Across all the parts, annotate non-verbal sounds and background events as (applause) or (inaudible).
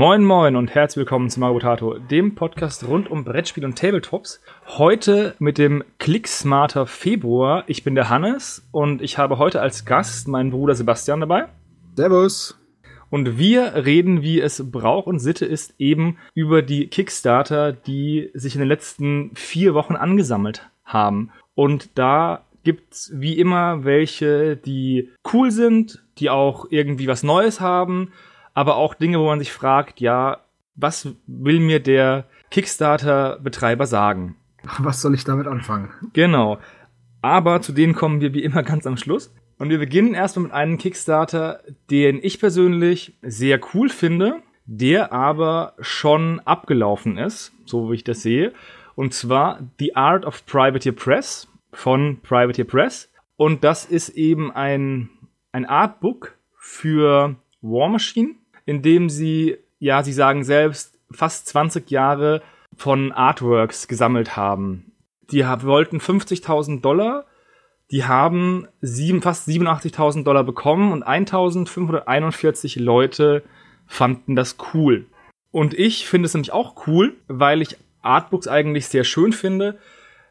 Moin Moin und herzlich willkommen zu Mario Potato, dem Podcast rund um Brettspiel und Tabletops. Heute mit dem Clicksmarter Februar. Ich bin der Hannes und ich habe heute als Gast meinen Bruder Sebastian dabei. Servus. Und wir reden, wie es Brauch und Sitte ist, eben über die Kickstarter, die sich in den letzten vier Wochen angesammelt haben. Und da gibt's wie immer welche, die cool sind, die auch irgendwie was Neues haben, aber auch Dinge, wo man sich fragt, ja, was will mir der Kickstarter-Betreiber sagen? (laughs) Was soll ich damit anfangen? Genau. Aber zu denen kommen wir wie immer ganz am Schluss. Und wir beginnen erstmal mit einem Kickstarter, den ich persönlich sehr cool finde, der aber schon abgelaufen ist, so wie ich das sehe. Und zwar The Art of Privateer Press von Privateer Press. Und das ist eben ein, ein Artbook für War Machine, in dem sie, ja, sie sagen selbst, fast 20 Jahre von Artworks gesammelt haben. Die wollten 50.000 Dollar die haben sieben, fast 87.000 Dollar bekommen und 1.541 Leute fanden das cool. Und ich finde es nämlich auch cool, weil ich Artbooks eigentlich sehr schön finde.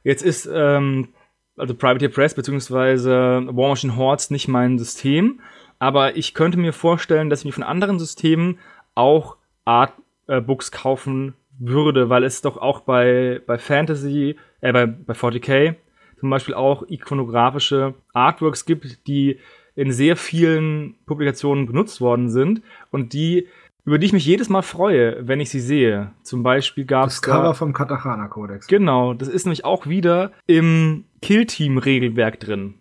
Jetzt ist ähm, also Privateer Press bzw. War Machine Hordes nicht mein System, aber ich könnte mir vorstellen, dass ich mir von anderen Systemen auch Artbooks kaufen würde, weil es doch auch bei, bei Fantasy, äh, bei, bei 40k zum Beispiel auch ikonografische Artworks gibt, die in sehr vielen Publikationen benutzt worden sind und die über die ich mich jedes Mal freue, wenn ich sie sehe. Zum Beispiel gab es. Das Cover da, vom Katachana Kodex. Genau, das ist nämlich auch wieder im Kill-Team-Regelwerk drin.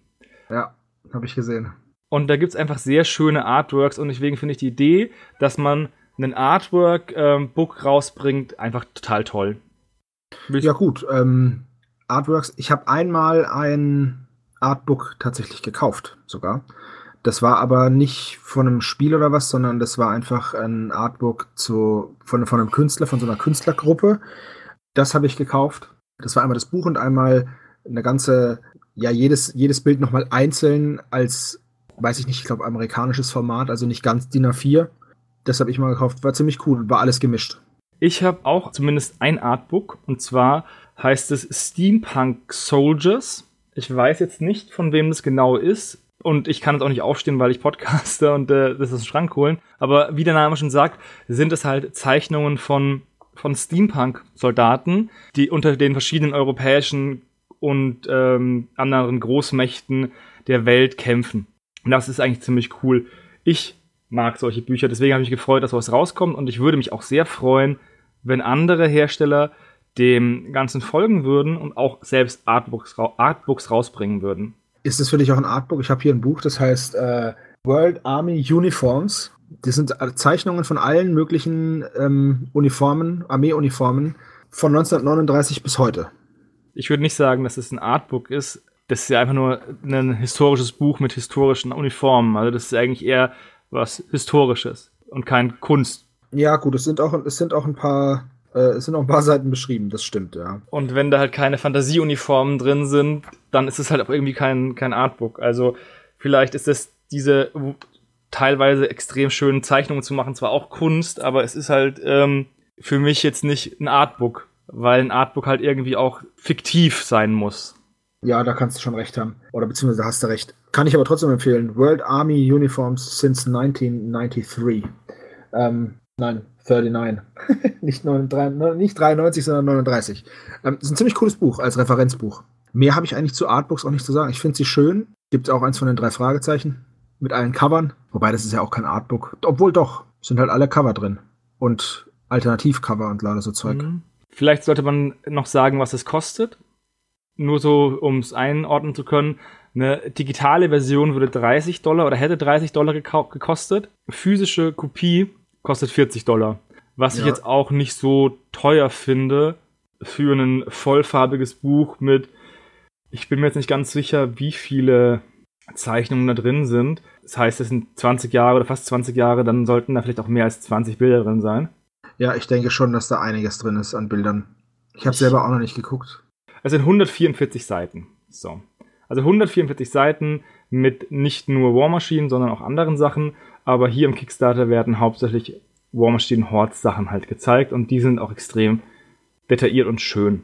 Ja, habe ich gesehen. Und da gibt es einfach sehr schöne Artworks und deswegen finde ich die Idee, dass man einen Artwork-Book ähm, rausbringt, einfach total toll. Ja, gut. Ähm, Artworks. Ich habe einmal ein Artbook tatsächlich gekauft, sogar. Das war aber nicht von einem Spiel oder was, sondern das war einfach ein Artbook zu, von, von einem Künstler, von so einer Künstlergruppe. Das habe ich gekauft. Das war einmal das Buch und einmal eine ganze, ja, jedes, jedes Bild nochmal einzeln als, weiß ich nicht, ich glaube, amerikanisches Format, also nicht ganz DIN A4. Das habe ich mal gekauft. War ziemlich cool, war alles gemischt. Ich habe auch zumindest ein Artbook und zwar heißt es Steampunk Soldiers. Ich weiß jetzt nicht, von wem das genau ist. Und ich kann jetzt auch nicht aufstehen, weil ich podcaste (laughs) und äh, das ist ein Schrank holen. Aber wie der Name schon sagt, sind es halt Zeichnungen von, von Steampunk-Soldaten, die unter den verschiedenen europäischen und ähm, anderen Großmächten der Welt kämpfen. Und das ist eigentlich ziemlich cool. Ich mag solche Bücher, deswegen habe ich mich gefreut, dass sowas rauskommt und ich würde mich auch sehr freuen, wenn andere Hersteller dem Ganzen folgen würden und auch selbst Artbooks, Artbooks rausbringen würden. Ist das für dich auch ein Artbook? Ich habe hier ein Buch, das heißt äh, World Army Uniforms. Das sind Zeichnungen von allen möglichen ähm, Uniformen, Armeeuniformen von 1939 bis heute. Ich würde nicht sagen, dass es ein Artbook ist. Das ist ja einfach nur ein historisches Buch mit historischen Uniformen. Also das ist eigentlich eher was Historisches und kein Kunst. Ja, gut, es sind auch, es sind auch ein paar äh, es sind auch ein paar Seiten beschrieben, das stimmt, ja. Und wenn da halt keine Fantasieuniformen drin sind, dann ist es halt auch irgendwie kein, kein Artbook. Also vielleicht ist es diese teilweise extrem schönen Zeichnungen zu machen, zwar auch Kunst, aber es ist halt ähm, für mich jetzt nicht ein Artbook, weil ein Artbook halt irgendwie auch fiktiv sein muss. Ja, da kannst du schon recht haben. Oder beziehungsweise hast du recht. Kann ich aber trotzdem empfehlen. World Army Uniforms since 1993. Ähm, nein, 39. (laughs) nicht, 39, nicht 93, sondern 39. Ähm, ist ein ziemlich cooles Buch als Referenzbuch. Mehr habe ich eigentlich zu Artbooks auch nicht zu sagen. Ich finde sie schön. Gibt auch eins von den drei Fragezeichen mit allen Covern. Wobei das ist ja auch kein Artbook. Obwohl doch, sind halt alle Cover drin. Und Alternativcover und lauter so Zeug. Mhm. Vielleicht sollte man noch sagen, was es kostet. Nur so, um es einordnen zu können. Eine digitale Version würde 30 Dollar oder hätte 30 Dollar gekostet. Physische Kopie kostet 40 Dollar. Was ja. ich jetzt auch nicht so teuer finde für ein vollfarbiges Buch mit, ich bin mir jetzt nicht ganz sicher, wie viele Zeichnungen da drin sind. Das heißt, es sind 20 Jahre oder fast 20 Jahre, dann sollten da vielleicht auch mehr als 20 Bilder drin sein. Ja, ich denke schon, dass da einiges drin ist an Bildern. Ich habe selber auch noch nicht geguckt. Es sind 144 Seiten. So. Also 144 Seiten mit nicht nur War Machine, sondern auch anderen Sachen. Aber hier im Kickstarter werden hauptsächlich War Machine Hordes Sachen halt gezeigt und die sind auch extrem detailliert und schön.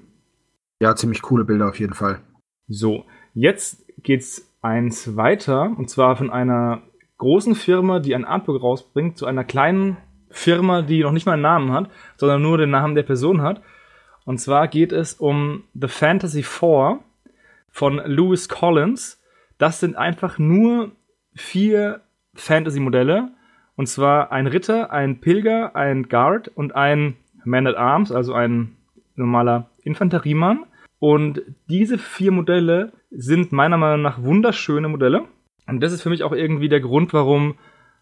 Ja, ziemlich coole Bilder auf jeden Fall. So, jetzt geht's eins weiter und zwar von einer großen Firma, die ein Artbook rausbringt, zu einer kleinen Firma, die noch nicht mal einen Namen hat, sondern nur den Namen der Person hat. Und zwar geht es um The Fantasy Four von Lewis Collins. Das sind einfach nur vier Fantasy-Modelle. Und zwar ein Ritter, ein Pilger, ein Guard und ein Man at Arms, also ein normaler Infanteriemann. Und diese vier Modelle sind meiner Meinung nach wunderschöne Modelle. Und das ist für mich auch irgendwie der Grund, warum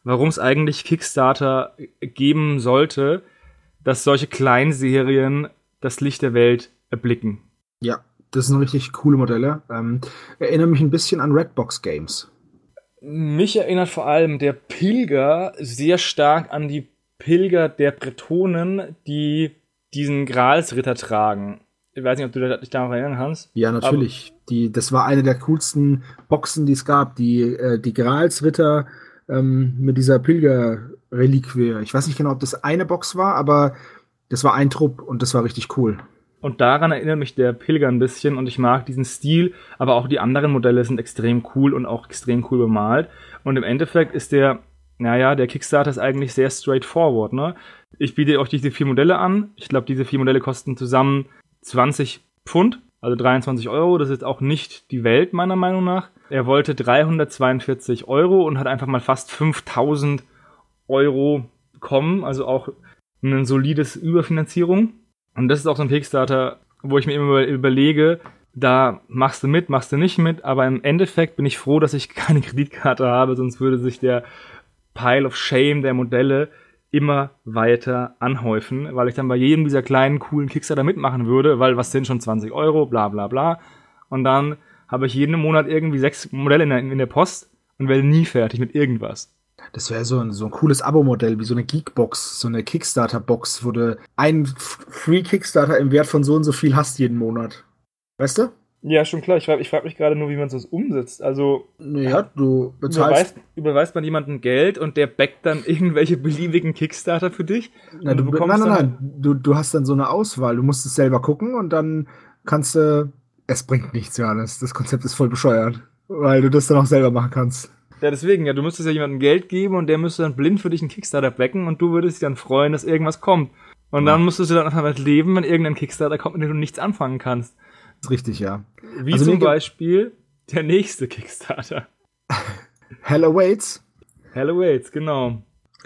warum es eigentlich Kickstarter geben sollte, dass solche Kleinserien das Licht der Welt erblicken. Ja, das sind richtig coole Modelle. Ähm, erinnere mich ein bisschen an Redbox Games. Mich erinnert vor allem der Pilger sehr stark an die Pilger der Bretonen, die diesen Gralsritter tragen. Ich weiß nicht, ob du dich daran erinnern kannst. Ja, natürlich. die, das war eine der coolsten Boxen, die es gab. Die, äh, die Gralsritter ähm, mit dieser Pilgerreliquie. Ich weiß nicht genau, ob das eine Box war, aber das war ein Trupp und das war richtig cool. Und daran erinnert mich der Pilger ein bisschen und ich mag diesen Stil, aber auch die anderen Modelle sind extrem cool und auch extrem cool bemalt. Und im Endeffekt ist der, naja, der Kickstarter ist eigentlich sehr straightforward, ne? Ich biete euch diese vier Modelle an. Ich glaube, diese vier Modelle kosten zusammen 20 Pfund, also 23 Euro. Das ist auch nicht die Welt, meiner Meinung nach. Er wollte 342 Euro und hat einfach mal fast 5000 Euro bekommen, also auch eine solides Überfinanzierung. Und das ist auch so ein Kickstarter, wo ich mir immer überlege, da machst du mit, machst du nicht mit, aber im Endeffekt bin ich froh, dass ich (laughs) keine Kreditkarte habe, sonst würde sich der Pile of Shame der Modelle immer weiter anhäufen, weil ich dann bei jedem dieser kleinen, coolen Kickstarter mitmachen würde, weil was sind schon 20 Euro, bla bla bla. Und dann habe ich jeden Monat irgendwie sechs Modelle in der, in der Post und werde nie fertig mit irgendwas. Das wäre so ein, so ein cooles Abo-Modell, wie so eine Geekbox, so eine Kickstarter-Box, wo du einen Free Kickstarter im Wert von so und so viel hast jeden Monat. Weißt du? Ja, schon klar. Ich frage frag mich gerade nur, wie man das umsetzt. Also. Naja, du bezahlst. Überweist, überweist man jemandem Geld und der backt dann (laughs) irgendwelche beliebigen Kickstarter für dich? Na, du, du bekommst nein, nein, nein. Du, du hast dann so eine Auswahl. Du musst es selber gucken und dann kannst du. Es bringt nichts, Johannes. Das Konzept ist voll bescheuert. Weil du das dann auch selber machen kannst. Ja, deswegen, ja, du müsstest ja jemandem Geld geben und der müsste dann blind für dich einen Kickstarter backen und du würdest dich dann freuen, dass irgendwas kommt. Und ja. dann musstest du dann einfach damit leben, wenn irgendein Kickstarter kommt, mit dem du nichts anfangen kannst. Das ist richtig, ja. Wie also zum Beispiel der nächste Kickstarter. (laughs) Hell Awaits. Hell Awaits, genau.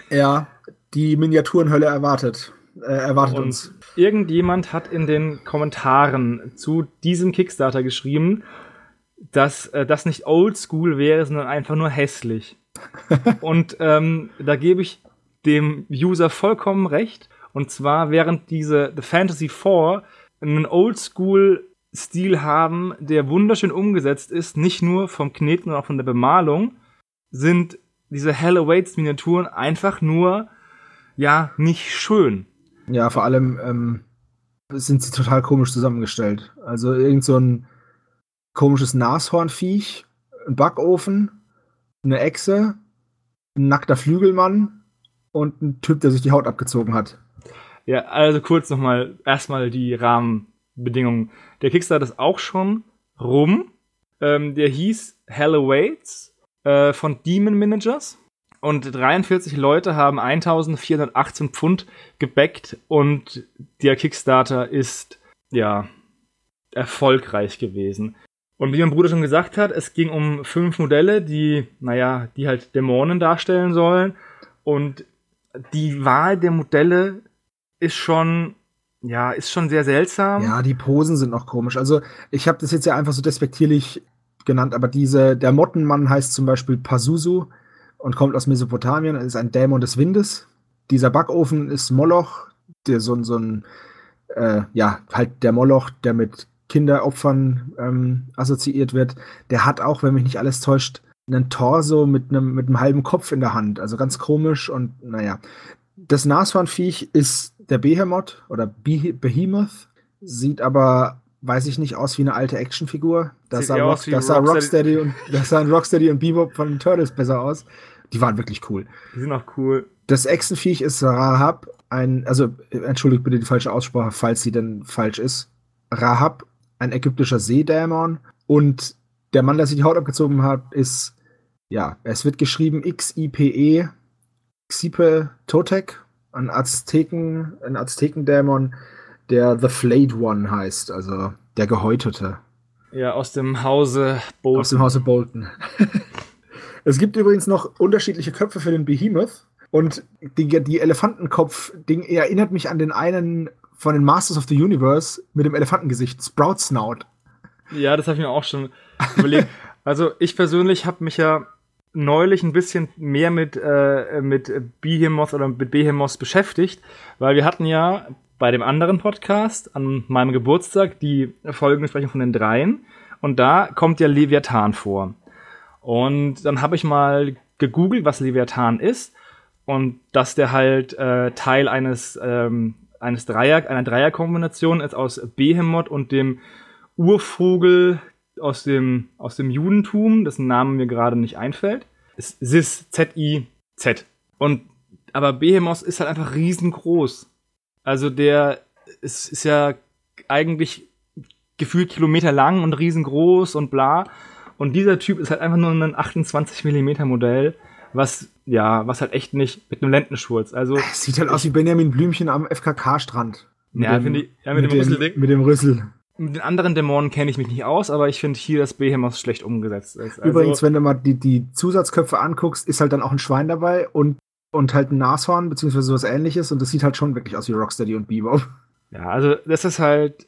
Ja, die Miniaturenhölle erwartet. Äh, erwartet und uns. Irgendjemand hat in den Kommentaren zu diesem Kickstarter geschrieben, dass äh, das nicht oldschool wäre, sondern einfach nur hässlich. (laughs) und ähm, da gebe ich dem User vollkommen recht. Und zwar, während diese The Fantasy 4 einen Oldschool-Stil haben, der wunderschön umgesetzt ist, nicht nur vom Kneten, sondern auch von der Bemalung, sind diese Hell Awaits Miniaturen einfach nur, ja, nicht schön. Ja, vor allem ähm, sind sie total komisch zusammengestellt. Also irgend so ein komisches Nashornviech, ein Backofen, eine Echse, ein nackter Flügelmann und ein Typ, der sich die Haut abgezogen hat. Ja, also kurz nochmal, erstmal die Rahmenbedingungen. Der Kickstarter ist auch schon rum. Ähm, der hieß Hell Awaits äh, von Demon Managers. Und 43 Leute haben 1418 Pfund gebackt und der Kickstarter ist, ja, erfolgreich gewesen. Und wie mein Bruder schon gesagt hat, es ging um fünf Modelle, die, naja, die halt Dämonen darstellen sollen. Und die Wahl der Modelle ist schon, ja, ist schon sehr seltsam. Ja, die Posen sind noch komisch. Also, ich habe das jetzt ja einfach so despektierlich genannt, aber diese, der Mottenmann heißt zum Beispiel Pazuzu und kommt aus Mesopotamien, ist ein Dämon des Windes. Dieser Backofen ist Moloch, der so, so ein, äh, ja, halt der Moloch, der mit Kinderopfern ähm, assoziiert wird, der hat auch, wenn mich nicht alles täuscht, einen Torso mit einem, mit einem halben Kopf in der Hand. Also ganz komisch und naja. Das Nashornviech ist der Behemoth oder Behemoth, sieht aber, weiß ich nicht, aus wie eine alte Actionfigur. Das sah, Rock, das sah Rocksteady. Rocksteady und (laughs) das sahen Rocksteady und Bebop von den Turtles besser aus. Die waren wirklich cool. Die sind auch cool. Das Echsenviech ist Rahab, ein, also entschuldigt bitte die falsche Aussprache, falls sie denn falsch ist. Rahab, ein ägyptischer Seedämon. Und der Mann, der sich die Haut abgezogen hat, ist, ja, es wird geschrieben X-I-P-E, Xipe Totek, ein Azteken, ein Aztekendämon, der The Flayed One heißt, also der Gehäutete. Ja, aus dem Hause Bolton. Aus dem Hause Bolton. (laughs) es gibt übrigens noch unterschiedliche Köpfe für den Behemoth. Und die, die Elefantenkopf-Ding erinnert mich an den einen von den Masters of the Universe mit dem Elefantengesicht, Sprout Snout. Ja, das habe ich mir auch schon überlegt. (laughs) Also ich persönlich habe mich ja neulich ein bisschen mehr mit, äh, mit Behemoth oder mit Behemoth beschäftigt, weil wir hatten ja bei dem anderen Podcast an meinem Geburtstag die Folgenbesprechung von den dreien und da kommt ja Leviathan vor. Und dann habe ich mal gegoogelt, was Leviathan ist und dass der halt äh, Teil eines, ähm, eines Dreier, einer Dreierkombination ist aus Behemoth und dem Urvogel aus dem, aus dem Judentum, dessen Namen mir gerade nicht einfällt. Ist Sis, Z-I-Z. Und, aber Behemoth ist halt einfach riesengroß. Also der ist, ist ja eigentlich gefühlt Kilometer lang und riesengroß und bla. Und dieser Typ ist halt einfach nur ein 28 mm Modell, was, ja, was halt echt nicht mit einem Lendenschurz. Also. Sieht halt aus wie Benjamin Blümchen am FKK-Strand. Ja, finde ich, ja, mit, mit dem, dem Rüsselding. Mit dem Rüssel. Mit den anderen Dämonen kenne ich mich nicht aus, aber ich finde hier, dass Behemoth schlecht umgesetzt ist. Also Übrigens, wenn du mal die, die Zusatzköpfe anguckst, ist halt dann auch ein Schwein dabei und, und halt ein Nashorn, beziehungsweise sowas ähnliches. Und das sieht halt schon wirklich aus wie Rocksteady und Bebop. Ja, also das ist halt.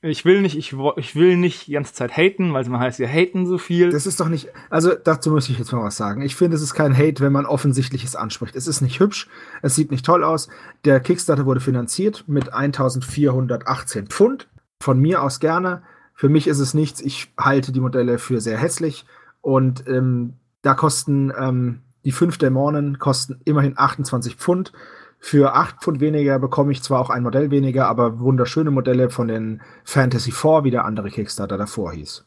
Ich will nicht, ich, ich will nicht die ganze Zeit haten, weil immer heißt, wir haten so viel. Das ist doch nicht, also dazu muss ich jetzt mal was sagen. Ich finde, es ist kein Hate, wenn man Offensichtliches anspricht. Es ist nicht hübsch, es sieht nicht toll aus. Der Kickstarter wurde finanziert mit 1418 Pfund von mir aus gerne. Für mich ist es nichts. Ich halte die Modelle für sehr hässlich. Und ähm, da kosten ähm, die fünf Dämonen kosten immerhin 28 Pfund. Für 8 Pfund weniger bekomme ich zwar auch ein Modell weniger, aber wunderschöne Modelle von den Fantasy 4, wie der andere Kickstarter davor hieß.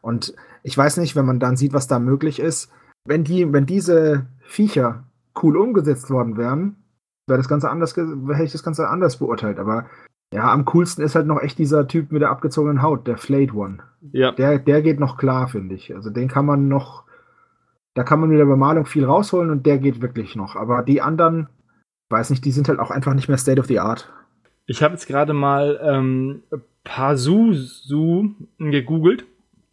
Und ich weiß nicht, wenn man dann sieht, was da möglich ist, wenn die, wenn diese Viecher cool umgesetzt worden wären, wäre das Ganze anders, hätte ich das Ganze anders beurteilt. Aber ja, am coolsten ist halt noch echt dieser Typ mit der abgezogenen Haut, der Flayed One. Ja. Der, der geht noch klar, finde ich. Also den kann man noch, da kann man mit der Bemalung viel rausholen und der geht wirklich noch. Aber die anderen, weiß nicht, die sind halt auch einfach nicht mehr State of the Art. Ich habe jetzt gerade mal ähm, Pazuzu gegoogelt.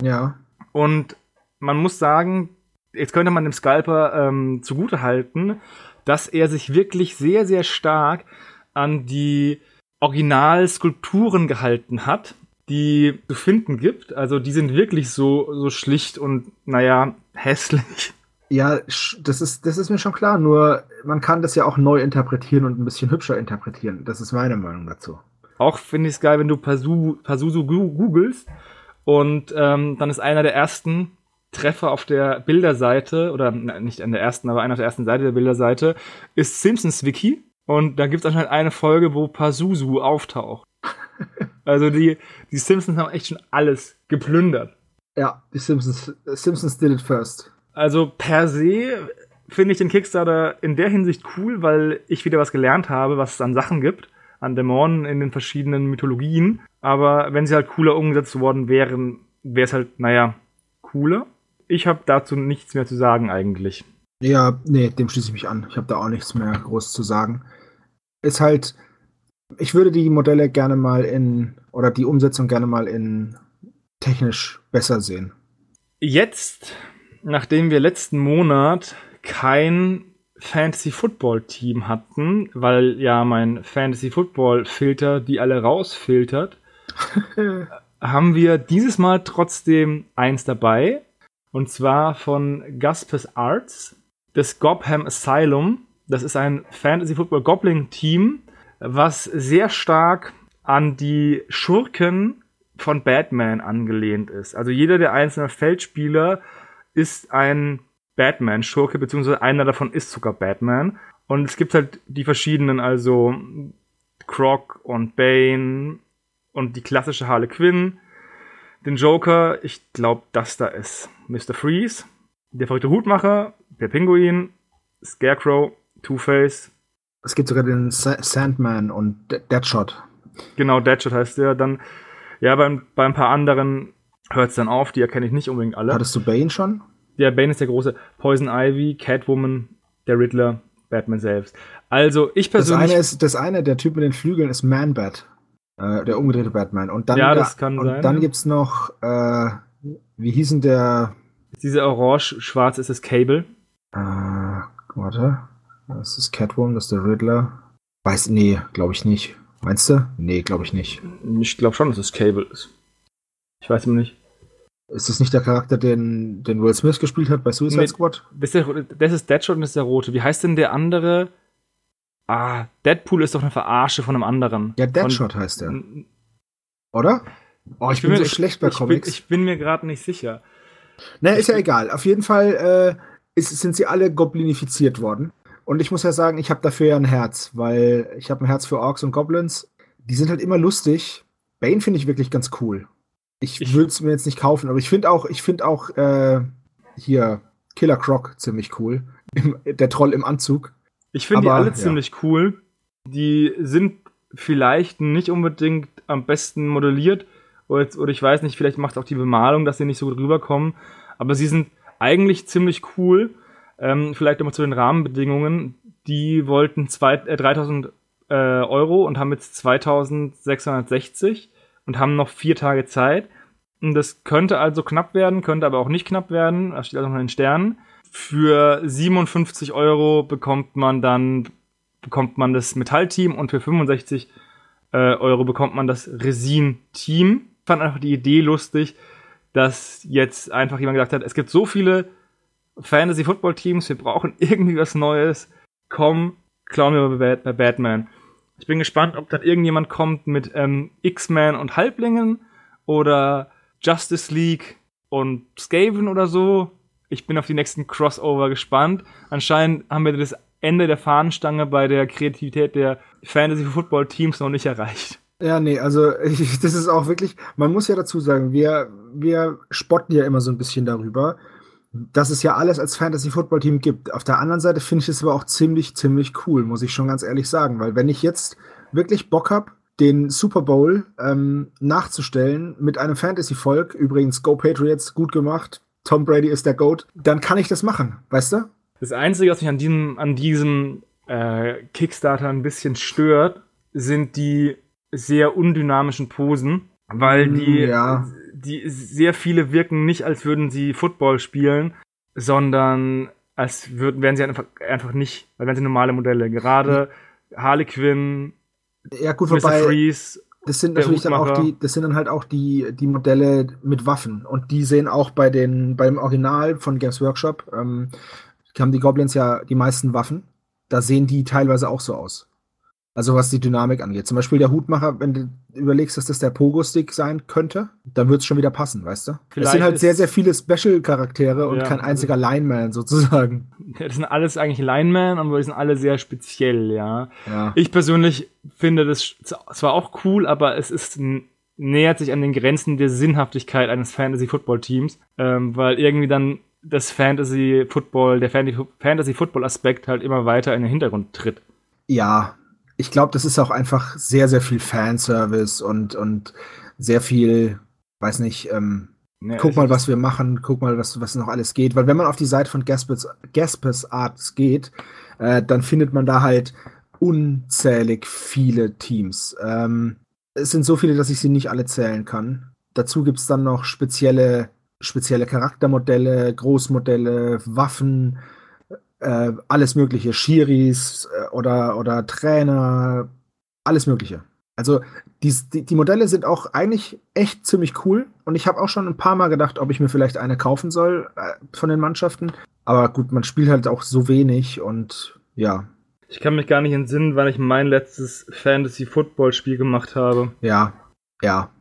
Ja. Und man muss sagen, jetzt könnte man dem Scalper ähm, zugutehalten, dass er sich wirklich sehr, sehr stark an die Originalskulpturen gehalten hat, die zu finden gibt. Also die sind wirklich so, so schlicht und, naja, hässlich. Ja, das ist, das ist mir schon klar, nur man kann das ja auch neu interpretieren und ein bisschen hübscher interpretieren. Das ist meine Meinung dazu. Auch finde ich es geil, wenn du Pazuzu googelst und ähm, dann ist einer der ersten Treffer auf der Bilderseite, oder na, nicht an der ersten, aber einer auf der ersten Seite der Bilderseite, ist Simpsons Wiki. Und da gibt es anscheinend eine Folge, wo Pazuzu auftaucht. (laughs) also die, die Simpsons haben echt schon alles geplündert. Ja, die Simpsons, Simpsons did it first. Also per se finde ich den Kickstarter in der Hinsicht cool, weil ich wieder was gelernt habe, was es an Sachen gibt, an Dämonen in den verschiedenen Mythologien. Aber wenn sie halt cooler umgesetzt worden wären, wäre es halt, naja, cooler. Ich habe dazu nichts mehr zu sagen eigentlich. Ja, nee, dem schließe ich mich an. Ich habe da auch nichts mehr groß zu sagen ist halt, ich würde die Modelle gerne mal in, oder die Umsetzung gerne mal in technisch besser sehen. Jetzt, nachdem wir letzten Monat kein Fantasy Football Team hatten, weil ja mein Fantasy Football Filter die alle rausfiltert, (laughs) haben wir dieses Mal trotzdem eins dabei. Und zwar von Gaspes Arts, das Gopham Asylum. Das ist ein Fantasy Football Goblin Team, was sehr stark an die Schurken von Batman angelehnt ist. Also jeder der einzelnen Feldspieler ist ein Batman-Schurke, beziehungsweise einer davon ist sogar Batman. Und es gibt halt die verschiedenen, also Croc und Bane und die klassische Harley Quinn. Den Joker, ich glaube, das da ist Mr. Freeze. Der verrückte Hutmacher, der Pinguin Scarecrow, Two-Face. Es gibt sogar den Sa Sandman und Deadshot. Genau, Deadshot heißt der. Dann, ja, bei, bei ein paar anderen hört es dann auf, die erkenne ich nicht unbedingt alle. Hattest du Bane schon? Der Bane ist der große. Poison Ivy, Catwoman, der Riddler, Batman selbst. Also ich persönlich. Das eine ist, das eine, der Typ mit den Flügeln ist Man-Bat. Äh, der umgedrehte Batman. Und dann, ja, das kann und sein. dann gibt's noch, äh, wie hieß denn der? Diese orange-schwarz ist das Cable. Äh, warte. Das ist Catwoman, das ist der Riddler. Weiß, nee, glaube ich nicht. Meinst du? Nee, glaube ich nicht. Ich glaube schon, dass es Cable ist. Ich weiß immer nicht. Ist das nicht der Charakter, den, den Will Smith gespielt hat bei Suicide Nee. Squad? Das ist, der, Deadshot und das ist der rote. Wie heißt denn der andere? Ah, Deadpool ist doch eine Verarsche von einem anderen. Ja, Deadshot heißt er. Von, Oder? Oh, ich, bin, mir- so schlecht bei ich, bin, Comics. ich bin mir gerade nicht sicher. Ne, ist ja egal. Auf jeden Fall äh, ist, sind sie alle goblinifiziert worden. Und ich muss ja sagen, ich habe dafür ja ein Herz, weil ich habe ein Herz für Orks und Goblins. Die sind halt immer lustig. Bane finde ich wirklich ganz cool. Ich, Ich- würde es mir jetzt nicht kaufen, aber ich finde auch, ich finde auch äh, hier Killer Croc ziemlich cool. Im, der Troll im Anzug. Ich finde die alle ja. ziemlich cool. Die sind vielleicht nicht unbedingt am besten modelliert. Oder, oder ich weiß nicht, vielleicht macht auch die Bemalung, dass sie nicht so gut rüberkommen. Aber sie sind eigentlich ziemlich cool. Ähm, vielleicht nochmal zu den Rahmenbedingungen. Die wollten zwei, äh, 3000 äh, Euro und haben jetzt 2660 und haben noch vier Tage Zeit. Und das könnte also knapp werden, könnte aber auch nicht knapp werden. Das steht also noch in den Sternen. Für 57 Euro bekommt man dann bekommt man das Metallteam und für 65 äh, Euro bekommt man das Resin-Team. Ich fand einfach die Idee lustig, dass jetzt einfach jemand gesagt hat, es gibt so viele Fantasy-Football-Teams, wir brauchen (laughs) irgendwie was Neues. Komm, klauen wir bei, Bat- bei Batman. Ich bin gespannt, ob dann irgendjemand kommt mit ähm, X-Men und Halblingen oder Justice League und Skaven oder so. Ich bin auf die nächsten Crossover gespannt. Anscheinend haben wir das Ende der Fahnenstange bei der Kreativität der Fantasy-Football-Teams noch nicht erreicht. Ja, nee, also ich, (laughs) das ist auch wirklich, man muss ja dazu sagen, wir, wir spotten ja immer so ein bisschen darüber, dass es ja alles als Fantasy-Football-Team gibt. Auf der anderen Seite finde ich es aber auch ziemlich, ziemlich cool, muss ich schon ganz ehrlich sagen, weil wenn ich jetzt wirklich Bock habe, den Super Bowl ähm, nachzustellen mit einem Fantasy-Volk, übrigens Go Patriots, gut gemacht, Tom Brady ist der GOAT, dann kann ich das machen, weißt du? Das Einzige, was mich an diesem, an diesem äh, Kickstarter ein bisschen stört, sind die sehr undynamischen Posen, weil die, Ja. Die sehr viele wirken nicht, als würden sie Football spielen, sondern als würden, wären sie einfach, einfach nicht, weil wären sie normale Modelle. Gerade Harley Quinn, Ja, gut, Mr. wobei. Freeze, Das sind natürlich dann auch die, das sind dann halt auch die, die Modelle mit Waffen. Und die sehen auch bei den, beim Original von Games Workshop, ähm, haben die Goblins ja die meisten Waffen. Da sehen die teilweise auch so aus. Also was die Dynamik angeht. Zum Beispiel der Hutmacher, wenn du überlegst, dass das der Pogo-Stick sein könnte, dann wird es schon wieder passen, weißt du? es Vielleicht sind halt sehr, sehr viele Special-Charaktere und Ja, kein also- einziger Lineman sozusagen. Ja, das sind alles eigentlich Linemen, aber die sind alle sehr speziell, ja. Ja. Ich persönlich finde das zwar auch cool, aber es ist nähert sich an den Grenzen der Sinnhaftigkeit eines Fantasy-Football-Teams, ähm, weil irgendwie dann das Fantasy-Football, der Fantasy- Fantasy-Football-Aspekt halt immer weiter in den Hintergrund tritt. Ja, ich glaube, das ist auch einfach sehr, sehr viel Fanservice und, und sehr viel, weiß nicht, ähm, Ja, guck es mal, was wir machen, guck mal, was, was noch alles geht. Weil wenn man auf die Seite von Gaspers, Gaspers Arts geht, äh, dann findet man da halt unzählig viele Teams. Ähm, es sind so viele, dass ich sie nicht alle zählen kann. Dazu gibt's dann noch spezielle, spezielle Charaktermodelle, Großmodelle, Waffen, äh, alles mögliche, Shiris äh, oder, oder Trainer, alles mögliche. Also die, die, die Modelle sind auch eigentlich echt ziemlich cool und ich habe auch schon ein paar Mal gedacht, ob ich mir vielleicht eine kaufen soll äh, von den Mannschaften. Aber gut, man spielt halt auch so wenig und ja, Ich kann mich gar nicht entsinnen, wann ich mein letztes Fantasy-Football-Spiel gemacht habe. ja, ja.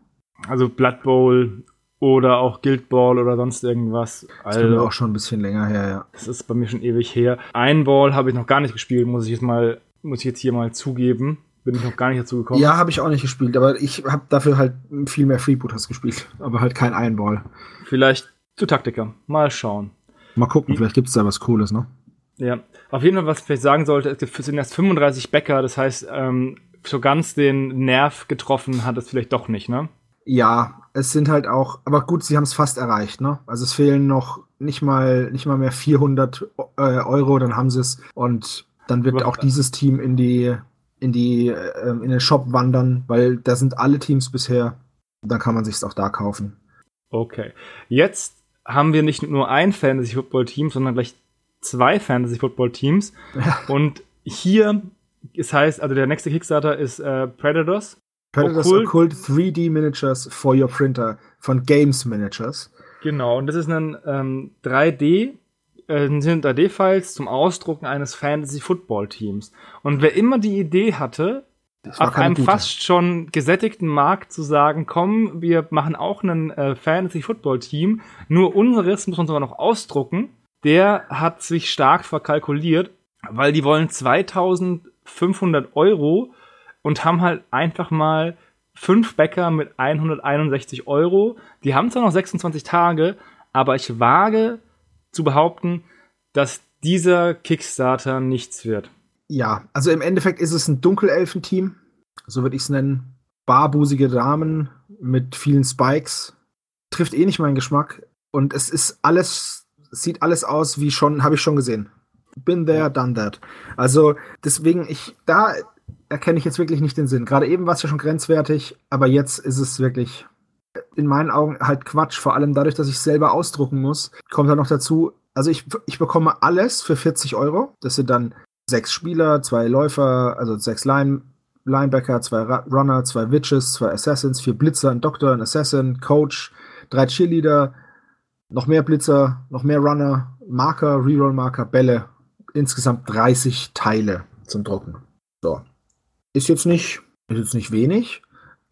Also Blood Bowl oder auch Guild Ball oder sonst irgendwas. Das ist Also, auch schon ein bisschen länger her, ja. das ist bei mir schon ewig her. Ein Ball habe ich noch gar nicht gespielt, muss ich jetzt mal, muss ich jetzt hier mal zugeben. Bin ich noch gar nicht dazu gekommen. Ja, habe ich auch nicht gespielt, aber ich habe dafür halt viel mehr Freebooters gespielt, aber halt kein Einball. Vielleicht zu Taktiker. Mal schauen. Mal gucken, vielleicht gibt's da was Cooles, ne? Ja, auf jeden Fall, was ich vielleicht sagen sollte, es sind erst 35 Bäcker, das heißt, ähm, so ganz den Nerv getroffen hat es vielleicht doch nicht, ne? Ja, es sind halt auch, aber gut, sie haben es fast erreicht, ne? Also es fehlen noch nicht mal, nicht mal mehr 400 äh, Euro, dann haben sie es und dann wird auch dieses Team in die, in die, äh, in den Shop wandern, weil da sind alle Teams bisher. Dann kann man sich es auch da kaufen. Okay. Jetzt haben wir nicht nur ein Fantasy Football Team, sondern gleich zwei Fantasy Football Teams. Ja. Und hier, es heißt, also der nächste Kickstarter ist äh, Predators. Predators Occult. Occult 3D Miniatures for your printer von Games Miniatures. Genau, und das ist ein ähm, 3D, äh, sind 3D-Files zum Ausdrucken eines Fantasy Football Teams. Und wer immer die Idee hatte, auf einem gute. fast schon gesättigten Markt zu sagen, komm, wir machen auch einen äh, Fantasy Football Team, nur unseres muss man sogar noch ausdrucken, der hat sich stark verkalkuliert, weil die wollen 2500 Euro und haben halt einfach mal fünf Bäcker mit 161 Euro. Die haben zwar noch 26 Tage, aber ich wage zu behaupten, dass dieser Kickstarter nichts wird. Ja, also im Endeffekt ist es ein Dunkelelfenteam, so würde ich es nennen. Barbusige Damen mit vielen Spikes. Trifft eh nicht meinen Geschmack. Und es ist alles, sieht alles aus wie schon, habe ich schon gesehen. Been there, done that. Also deswegen, ich, da erkenne ich jetzt wirklich nicht den Sinn. Gerade eben war es ja schon grenzwertig, aber jetzt ist es wirklich in meinen Augen halt Quatsch. Vor allem dadurch, dass ich selber ausdrucken muss, kommt da noch dazu, also ich, ich bekomme alles für 40 Euro. Das sind dann sechs Spieler, zwei Läufer, also sechs Line, Linebacker, zwei Runner, zwei Witches, zwei Assassins, vier Blitzer, ein Doktor, ein Assassin, Coach, drei Cheerleader, noch mehr Blitzer, noch mehr Runner, Marker, Reroll-Marker, Bälle. Insgesamt 30 Teile zum Drucken. So. Ist jetzt nicht, ist jetzt nicht wenig,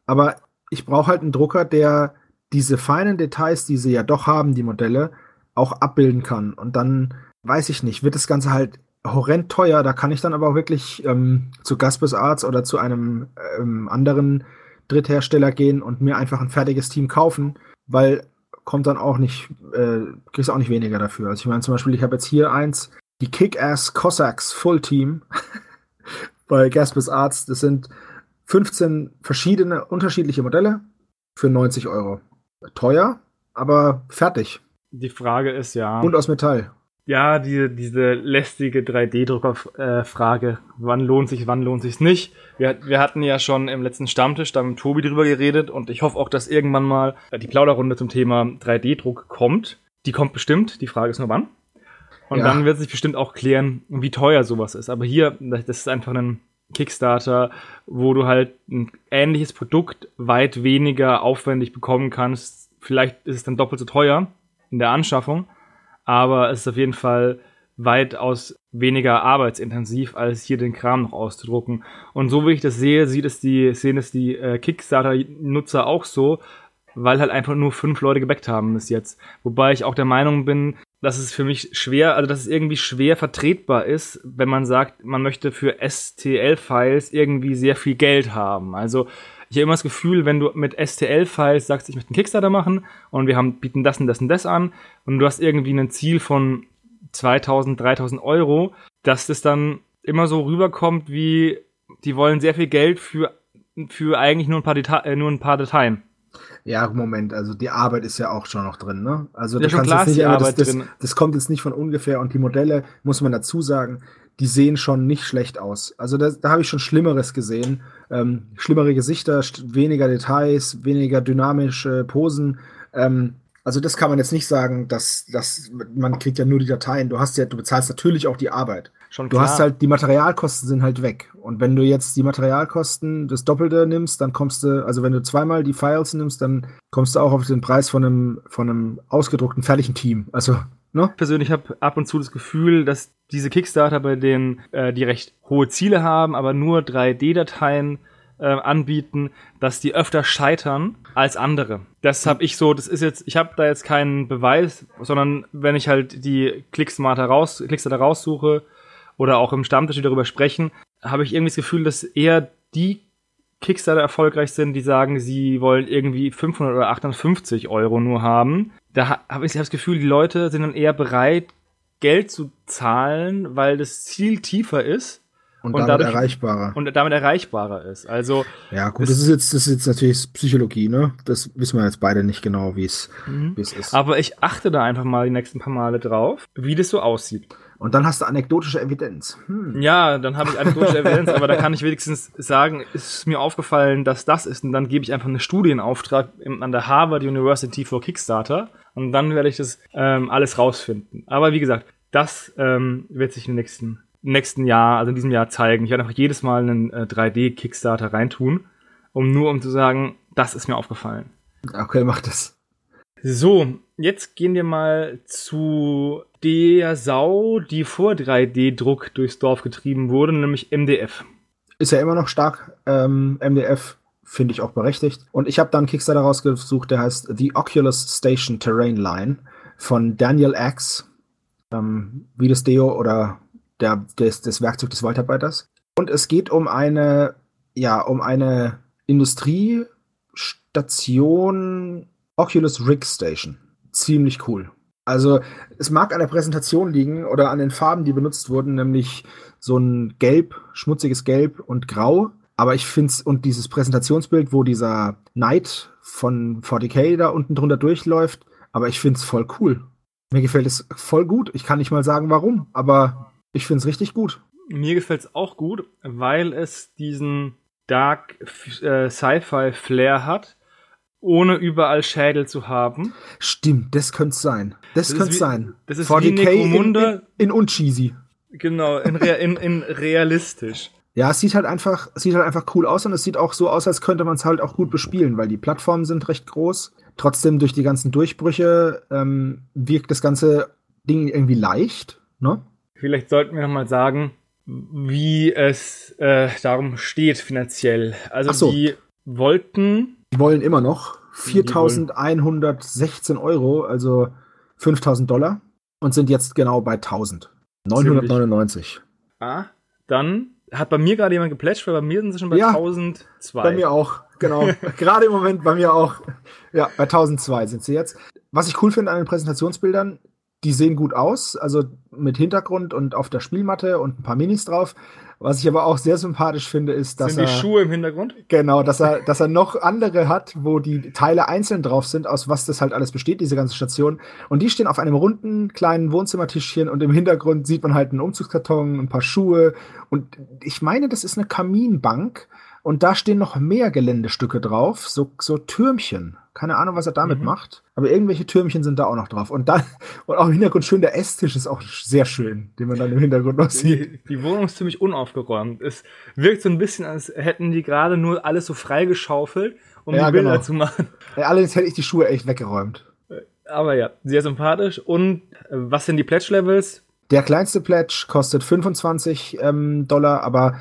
aber ich brauche halt einen Drucker, der diese feinen Details, die sie ja doch haben, die Modelle, auch abbilden kann. Und dann weiß ich nicht, wird das Ganze halt horrend teuer. Da kann ich dann aber auch wirklich ähm, zu Gaspers Arts oder zu einem ähm, anderen Dritthersteller gehen und mir einfach ein fertiges Team kaufen, weil kommt dann auch nicht, äh, kriegst auch nicht weniger dafür. Also ich meine zum Beispiel, ich habe jetzt hier eins, die Kick-Ass Cossacks Full Team (laughs) bei Gaspers Arts. Das sind 15 verschiedene, unterschiedliche Modelle für 90 Euro. Teuer, aber fertig. Die Frage ist ja. Und aus Metall. Ja, die, diese lästige 3D-Drucker-Frage. Äh, wann lohnt sich, wann lohnt sich's nicht? Wir, wir hatten ja schon im letzten Stammtisch da mit Tobi drüber geredet und ich hoffe auch, dass irgendwann mal die Plauderrunde zum Thema 3D-Druck kommt. Die kommt bestimmt. Die Frage ist nur wann. Und ja. dann wird sich bestimmt auch klären, wie teuer sowas ist. Aber hier, das ist einfach ein Kickstarter, wo du halt ein ähnliches Produkt weit weniger aufwendig bekommen kannst. Vielleicht ist es dann doppelt so teuer in der Anschaffung, aber es ist auf jeden Fall weitaus weniger arbeitsintensiv, als hier den Kram noch auszudrucken. Und so wie ich das sehe, sieht es die, sehen es die äh, Kickstarter-Nutzer auch so, weil halt einfach nur fünf Leute gebackt haben bis jetzt. Wobei ich auch der Meinung bin, dass es für mich schwer, also dass es irgendwie schwer vertretbar ist, wenn man sagt, man möchte für STL-Files irgendwie sehr viel Geld haben. Also ich habe immer das Gefühl, wenn du mit STL-Files sagst, ich möchte einen Kickstarter machen und wir haben, bieten das und das und das an und du hast irgendwie ein Ziel von 2000, 3000 Euro, dass das dann immer so rüberkommt wie, die wollen sehr viel Geld für, für eigentlich nur ein paar, Deta äh, nur ein paar Dateien. Ja, Moment, also die Arbeit ist ja auch schon noch drin, ne? Also ja, du kannst jetzt nicht, die Arbeit das, das, das, kommt jetzt nicht von ungefähr und die Modelle, muss man dazu sagen, die sehen schon nicht schlecht aus. Also da, da habe ich schon Schlimmeres gesehen. Ähm, schlimmere Gesichter, weniger Details, weniger dynamische Posen. Ähm, also das kann man jetzt nicht sagen, dass, dass man kriegt ja nur die Dateien. Du hast ja, du bezahlst natürlich auch die Arbeit. Schon klar. Du hast halt, die Materialkosten sind halt weg. Und wenn du jetzt die Materialkosten das Doppelte nimmst, dann kommst du, also wenn du zweimal die Files nimmst, dann kommst du auch auf den Preis von einem, von einem ausgedruckten, fertigen Team. Also, ne? Persönlich habe ab und zu das Gefühl, dass diese Kickstarter, bei denen äh, die recht hohe Ziele haben, aber nur 3D-Dateien äh, anbieten, dass die öfter scheitern als andere. Das habe ich so, das ist jetzt, ich habe da jetzt keinen Beweis, sondern wenn ich halt die Klicksmarter raus, Klickstarter raussuche, oder auch im Stammtisch darüber sprechen, habe ich irgendwie das Gefühl, dass eher die Kickstarter erfolgreich sind, die sagen, sie wollen irgendwie 500 oder 850 Euro nur haben. Da habe ich das Gefühl, die Leute sind dann eher bereit, Geld zu zahlen, weil das Ziel tiefer ist. Und, und damit dadurch, erreichbarer. Und damit erreichbarer ist. Also. Ja, gut, das ist jetzt, das ist jetzt natürlich Psychologie, ne? Das wissen wir jetzt beide nicht genau, wie es, mhm. wie es ist. Aber ich achte da einfach mal die nächsten paar Male drauf, wie das so aussieht. Und dann hast du anekdotische Evidenz. Hm. Ja, dann habe ich anekdotische Evidenz, aber da kann ich wenigstens sagen, ist mir aufgefallen, dass das ist. Und dann gebe ich einfach einen Studienauftrag an der Harvard University for Kickstarter. Und dann werde ich das ähm, alles rausfinden. Aber wie gesagt, das ähm, wird sich im nächsten, nächsten Jahr, also in diesem Jahr zeigen. Ich werde einfach jedes Mal einen äh, 3D-Kickstarter reintun, um nur um zu sagen, das ist mir aufgefallen. Okay, mach das. So, jetzt gehen wir mal zu der Sau, die vor 3D-Druck durchs Dorf getrieben wurde, nämlich MDF. Ist ja immer noch stark. Ähm, MDF finde ich auch berechtigt. Und ich habe dann einen Kickstarter rausgesucht, der heißt The Oculus Station Terrain Line von Daniel X. Ähm, wie das Deo oder der, des, des Werkzeug des Waldarbeiters. Und es geht um eine, ja, um eine Industriestation Oculus Rig Station. Ziemlich cool. Also es mag an der Präsentation liegen oder an den Farben, die benutzt wurden, nämlich so ein Gelb, schmutziges Gelb und Grau. Aber ich finde es, und dieses Präsentationsbild, wo dieser Knight von 40k da unten drunter durchläuft, aber ich finde es voll cool. Mir gefällt es voll gut. Ich kann nicht mal sagen, warum, aber ich finde es richtig gut. Mir gefällt es auch gut, weil es diesen Dark äh, Sci-Fi Flair hat ohne überall Schädel zu haben. Stimmt, das könnte sein. Das, das könnte sein. Das ist 40K wie in, in, in uncheesy. Genau, in, in, in realistisch. (laughs) Ja, es sieht halt einfach, sieht halt einfach cool aus und es sieht auch so aus, als könnte man es halt auch gut bespielen, weil die Plattformen sind recht groß. Trotzdem durch die ganzen Durchbrüche ähm, wirkt das ganze Ding irgendwie leicht. Ne? Vielleicht sollten wir noch mal sagen, wie es äh, darum steht finanziell. Also so. die wollten die wollen immer noch 4.116 Euro, also 5.000 Dollar und sind jetzt genau bei 1.000. 999. Ah, dann hat bei mir gerade jemand geplätscht, weil bei mir sind sie schon bei ja, 1002. Bei mir auch, genau. (laughs) gerade im Moment bei mir auch. Ja, bei 1002 sind sie jetzt. Was ich cool finde an den Präsentationsbildern, die sehen gut aus, also mit Hintergrund und auf der Spielmatte und ein paar Minis drauf. Was ich aber auch sehr sympathisch finde, ist, dass sind er. die Schuhe im Hintergrund? Genau, dass er, dass er noch andere hat, wo die Teile einzeln drauf sind, aus was das halt alles besteht, diese ganze Station. Und die stehen auf einem runden kleinen Wohnzimmertischchen und im Hintergrund sieht man halt einen Umzugskarton, ein paar Schuhe. Und ich meine, das ist eine Kaminbank. Und da stehen noch mehr Geländestücke drauf, so, so Türmchen. Keine Ahnung, was er damit mhm. macht. Aber irgendwelche Türmchen sind da auch noch drauf. Und dann, (laughs) und auch im Hintergrund schön, der Esstisch ist auch sehr schön, den man dann im Hintergrund noch sieht. Die, die Wohnung ist ziemlich unaufgeräumt. Es wirkt so ein bisschen, als hätten die gerade nur alles so freigeschaufelt, um ja, die Bilder genau. zu machen. Ja, allerdings hätte ich die Schuhe echt weggeräumt. Aber ja, sehr sympathisch. Und äh, was sind die Pledge-Levels? Der kleinste Pledge kostet 25 ähm, Dollar, aber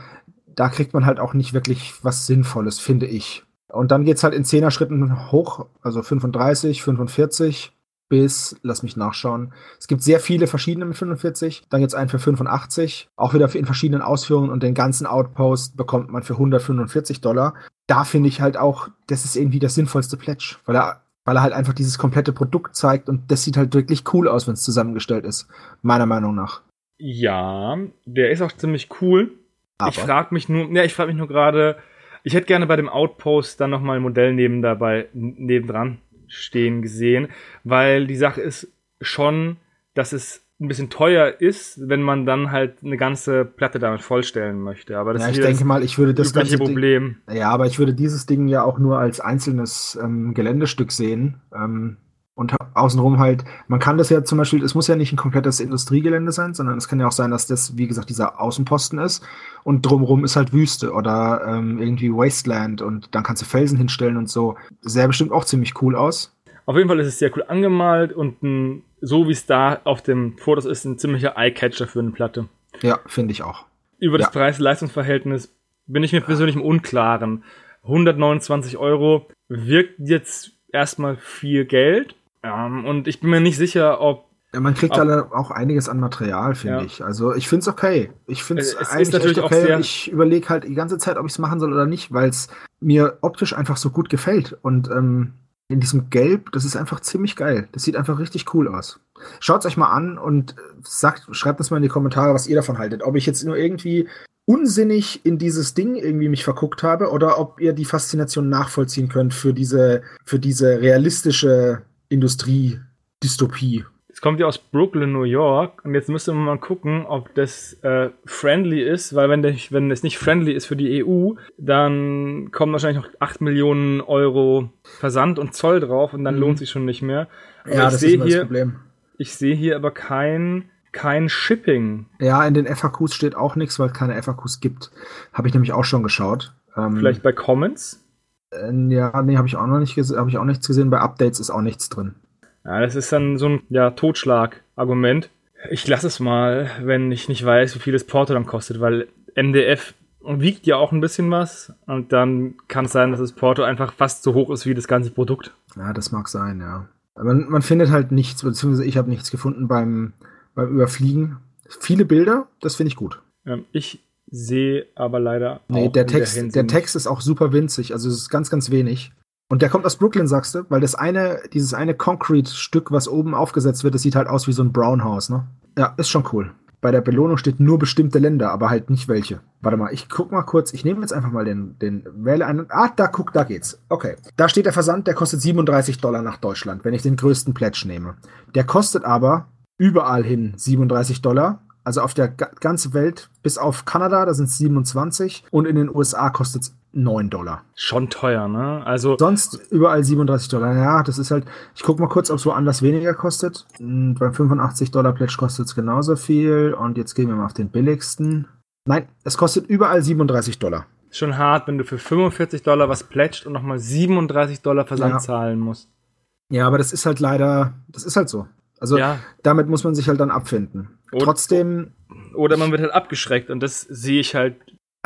da kriegt man halt auch nicht wirklich was Sinnvolles, finde ich. Und dann geht's halt in 10er Schritten hoch, also 35, 45 bis, lass mich nachschauen. Es gibt sehr viele verschiedene mit 45. Dann gibt's einen für 85, auch wieder in verschiedenen Ausführungen und den ganzen Outpost bekommt man für 145 Dollar. Da finde ich halt auch, das ist irgendwie das sinnvollste Pledge, weil er, weil er halt einfach dieses komplette Produkt zeigt und das sieht halt wirklich cool aus, wenn es zusammengestellt ist, meiner Meinung nach. Ja, der ist auch ziemlich cool. Aber. Ich frage mich nur, ja, ich frage mich nur gerade, ich hätte gerne bei dem Outpost dann nochmal ein Modell neben dabei, nebendran stehen gesehen, weil die Sache ist schon, dass es ein bisschen teuer ist, wenn man dann halt eine ganze Platte damit vollstellen möchte. Aber das ja, ist ich denke mal, ich würde das ganze Problem. Ding, ja, aber ich würde dieses Ding ja auch nur als einzelnes ähm, Geländestück sehen. Ähm, und außenrum halt, man kann das ja zum Beispiel, es muss ja nicht ein komplettes Industriegelände sein, sondern es kann ja auch sein, dass das, wie gesagt, dieser Außenposten ist und drumrum ist halt Wüste oder ähm, irgendwie Wasteland und dann kannst du Felsen hinstellen und so. Sähe bestimmt auch ziemlich cool aus. Auf jeden Fall ist es sehr cool angemalt und ein, so wie es da auf dem Fotos ist, ein ziemlicher Eye-Catcher für eine Platte. Ja, finde ich auch. Über das ja. Preis-Leistungsverhältnis bin ich mir persönlich im Unklaren. 129 Euro wirkt jetzt erstmal viel Geld, ähm, und ich bin mir nicht sicher, ob. Ja, man kriegt da auch einiges an Material, finde ja. ich. Also ich finde es okay. Ich finde es eigentlich natürlich okay. Auch sehr ich überlege halt die ganze Zeit, ob ich es machen soll oder nicht, weil es mir optisch einfach so gut gefällt. Und ähm, in diesem Gelb, das ist einfach ziemlich geil. Das sieht einfach richtig cool aus. Schaut es euch mal an und sagt, schreibt uns mal in die Kommentare, was ihr davon haltet. Ob ich jetzt nur irgendwie unsinnig in dieses Ding irgendwie mich verguckt habe oder ob ihr die Faszination nachvollziehen könnt für diese, für diese realistische Industrie-Dystopie. Es kommt ja aus Brooklyn, New York. Und jetzt müssen wir mal gucken, ob das äh, friendly ist, weil wenn, der, wenn es nicht friendly ist für die EU, dann kommen wahrscheinlich noch 8 Millionen Euro Versand und Zoll drauf und dann mhm. lohnt sich schon nicht mehr. Aber ja, das ist hier, das Problem. Ich sehe hier aber kein, kein Shipping. Ja, in den FAQs steht auch nichts, weil es keine FAQs gibt. Habe ich nämlich auch schon geschaut. Ähm, Vielleicht bei Comments? Ja, nee, habe ich auch noch nicht gesehen, habe ich auch nichts gesehen. Bei Updates ist auch nichts drin. Ja, das ist dann so ein ja, Totschlag-Argument. Ich lasse es mal, wenn ich nicht weiß, wie viel das Porto dann kostet, weil MDF wiegt ja auch ein bisschen was und dann kann es sein, dass das Porto einfach fast so hoch ist wie das ganze Produkt. Ja, das mag sein, ja. Man, man findet halt nichts, beziehungsweise ich habe nichts gefunden beim, beim Überfliegen. Viele Bilder, das finde ich gut. Ähm, ich sehe aber leider. Nee, der Text, der Text ist auch super winzig, also es ist ganz, ganz wenig. Und der kommt aus Brooklyn, sagst du? Weil das eine, dieses eine Concrete-Stück, was oben aufgesetzt wird, das sieht halt aus wie so ein Brown House, ne? Ja, ist schon cool. Bei der Belohnung steht nur bestimmte Länder, aber halt nicht welche. Warte mal, ich guck mal kurz. Ich nehme jetzt einfach mal den, den wähle einen. Ah, da guck, da geht's. Okay. Da steht der Versand, der kostet 37 Dollar nach Deutschland, wenn ich den größten Pledge nehme. Der kostet aber überall hin 37 Dollar. Also auf der ganzen Welt, bis auf Kanada, da sind es 27 und in den USA kostet es 9 Dollar. Schon teuer, ne? Also. Sonst überall 37 Dollar. Ja, das ist halt. Ich guck mal kurz, ob es woanders weniger kostet. Hm, beim 85 Dollar Pledge kostet es genauso viel. Und jetzt gehen wir mal auf den billigsten. Nein, es kostet überall 37 Dollar. Schon hart, wenn du für 45 Dollar was pledged und nochmal 37 Dollar Versand ja. zahlen musst. Ja, aber das ist halt leider, das ist halt so. Also ja. damit muss man sich halt dann abfinden. Oder, Trotzdem. Oder man wird halt abgeschreckt und das sehe ich halt.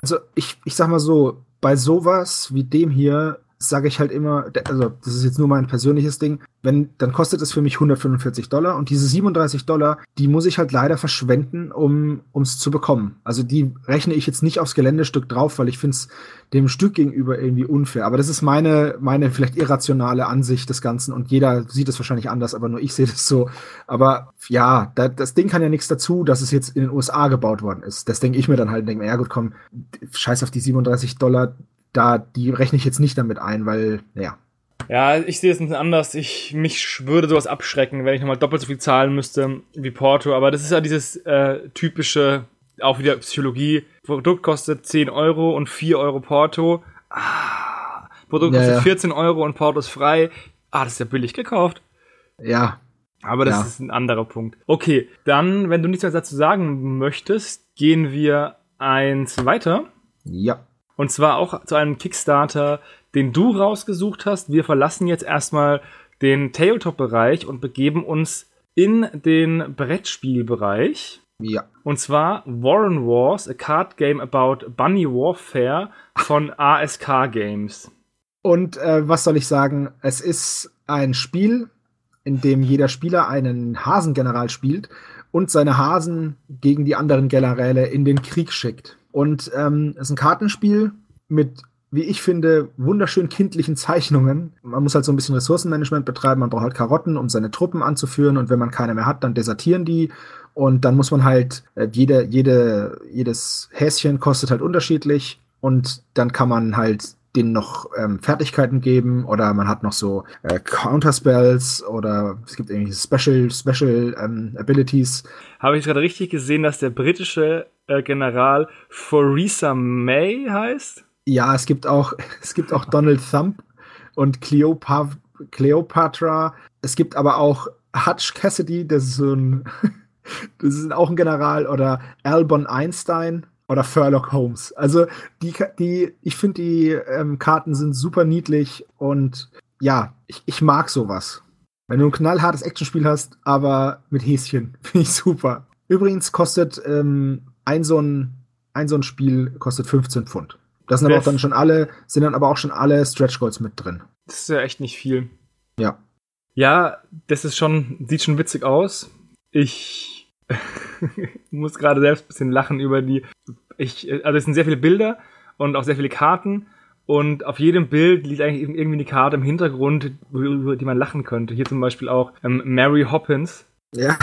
Also ich, ich sag mal so, bei sowas wie dem hier sage ich halt immer, also das ist jetzt nur mein persönliches Ding, wenn, dann kostet es für mich 145 Dollar und diese 37 Dollar, die muss ich halt leider verschwenden, um es zu bekommen. Also die rechne ich jetzt nicht aufs Geländestück drauf, weil ich finde es dem Stück gegenüber irgendwie unfair. Aber das ist meine, meine vielleicht irrationale Ansicht des Ganzen und jeder sieht es wahrscheinlich anders, aber nur ich sehe das so. Aber ja, da, das Ding kann ja nichts dazu, dass es jetzt in den USA gebaut worden ist. Das denke ich mir dann halt, denke mir, ja gut, komm, scheiß auf die 37 Dollar, da, die rechne ich jetzt nicht damit ein, weil, naja. Ja, ich sehe es ein bisschen anders. Ich, mich würde sowas abschrecken, wenn ich nochmal doppelt so viel zahlen müsste wie Porto. Aber das ist ja dieses äh, typische, auch wieder Psychologie. Produkt kostet 10 Euro und 4 Euro Porto. Ah, Produkt ja, kostet ja. 14 Euro und Porto ist frei. Ah, das ist ja billig gekauft. Ja. Aber das ja. ist ein anderer Punkt. Okay, dann, wenn du nichts mehr dazu sagen möchtest, gehen wir eins weiter. Ja. Und zwar auch zu einem Kickstarter, den du rausgesucht hast. Wir verlassen jetzt erstmal den Tabletop-Bereich und begeben uns in den Brettspielbereich. Ja. Und zwar Warren Wars, a card game about Bunny Warfare von ASK Games. Und äh, was soll ich sagen? Es ist ein Spiel, in dem jeder Spieler einen Hasengeneral spielt und seine Hasen gegen die anderen Generäle in den Krieg schickt. Und ähm, es ist ein Kartenspiel mit, wie ich finde, wunderschön kindlichen Zeichnungen. Man muss halt so ein bisschen Ressourcenmanagement betreiben. Man braucht halt Karotten, um seine Truppen anzuführen. Und wenn man keine mehr hat, dann desertieren die. Und dann muss man halt, äh, jede, jede, jedes Häschen kostet halt unterschiedlich. Und dann kann man halt denen noch ähm, Fertigkeiten geben oder man hat noch so äh, Counterspells oder es gibt irgendwie Special Special ähm, Abilities. Habe ich gerade richtig gesehen, dass der britische äh, General Theresa May heißt? Ja, es gibt auch (laughs) es gibt auch Donald Thump und Cleopa Cleopatra. Es gibt aber auch Hutch Cassidy, das ist so ein (laughs) das ist auch ein General oder Albon Einstein oder Furlock Holmes. Also die, die, ich finde die ähm, Karten sind super niedlich und ja, ich, ich mag sowas. Wenn du ein knallhartes Actionspiel hast, aber mit Häschen, (laughs) finde ich super. Übrigens kostet ähm, ein so ein ein so ein Spiel kostet 15 Pfund. Das sind aber auch dann schon alle, sind dann aber auch schon alle Stretch Goals mit drin. Das ist ja echt nicht viel. Ja. Ja, das ist schon, sieht schon witzig aus. Ich muss gerade selbst ein bisschen lachen über die. Ich, also es sind sehr viele Bilder und auch sehr viele Karten. Und auf jedem Bild liegt eigentlich irgendwie eine Karte im Hintergrund, über die man lachen könnte. Hier zum Beispiel auch ähm, Mary Hoppins. Ja.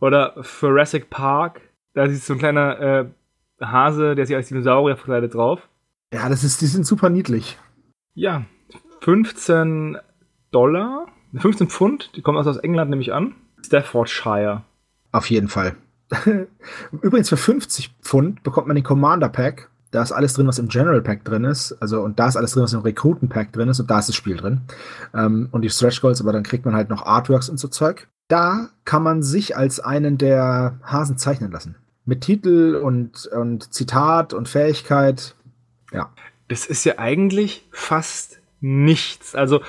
Oder Jurassic Park. Da ist so ein kleiner äh, Hase, der sich als Dinosaurier verkleidet drauf. Ja, das ist, die sind super niedlich. Ja, 15 Dollar, 15 Pfund, die kommen aus England nämlich an. Staffordshire. Auf jeden Fall. (laughs) Übrigens für 50 Pfund bekommt man den Commander Pack. Da ist alles drin, was im General Pack drin ist. Also, und da ist alles drin, was im Rekruten Pack drin ist. Und da ist das Spiel drin. Ähm, und die Stretch Goals, aber dann kriegt man halt noch Artworks und so Zeug. Da kann man sich als einen der Hasen zeichnen lassen. Mit Titel und, und Zitat und Fähigkeit. Ja. Das ist ja eigentlich fast nichts. Also,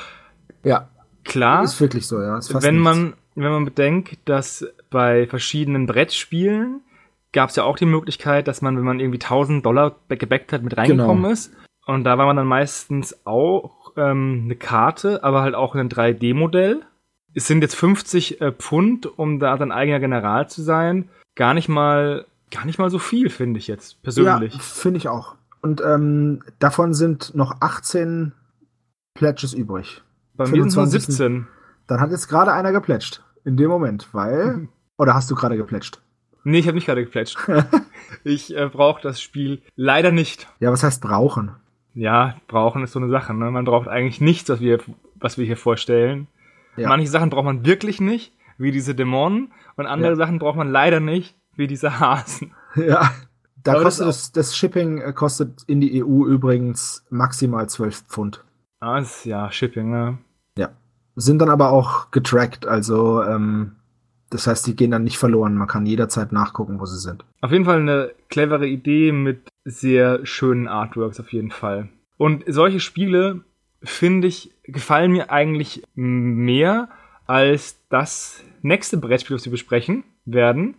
ja. Klar. Ist wirklich so, ja. wenn nichts. man, wenn man bedenkt, dass bei verschiedenen Brettspielen gab es ja auch die Möglichkeit, dass man, wenn man irgendwie 1000 Dollar gebackt hat, mit reingekommen genau. ist. Und da war man dann meistens auch ähm, eine Karte, aber halt auch ein 3D-Modell. Es sind jetzt 50 äh, Pfund, um da dann eigener General zu sein. Gar nicht mal, gar nicht mal so viel, finde ich jetzt persönlich. Ja, finde ich auch. Und ähm, davon sind noch 18 Pledges übrig. Bei mir sind es 17. Dann hat jetzt gerade einer geplätscht. In dem Moment, weil. (laughs) Oder hast du gerade geplätscht? Nee, ich habe nicht gerade geplätscht. (laughs) ich äh, brauche das Spiel leider nicht. Ja, was heißt brauchen? Ja, brauchen ist so eine Sache. Ne? Man braucht eigentlich nichts, was wir, was wir hier vorstellen. Ja. Manche Sachen braucht man wirklich nicht, wie diese Dämonen. Und andere ja. Sachen braucht man leider nicht, wie diese Hasen. (laughs) Ja. Da Aber kostet das, das, Shipping äh, kostet in die EU übrigens maximal 12 Pfund. Ah, ist ja Shipping, ne? Ja. Sind dann aber auch getrackt, also ähm, das heißt, die gehen dann nicht verloren. Man kann jederzeit nachgucken, wo sie sind. Auf jeden Fall eine clevere Idee mit sehr schönen Artworks auf jeden Fall. Und solche Spiele, finde ich, gefallen mir eigentlich mehr als das nächste Brettspiel, das wir besprechen werden,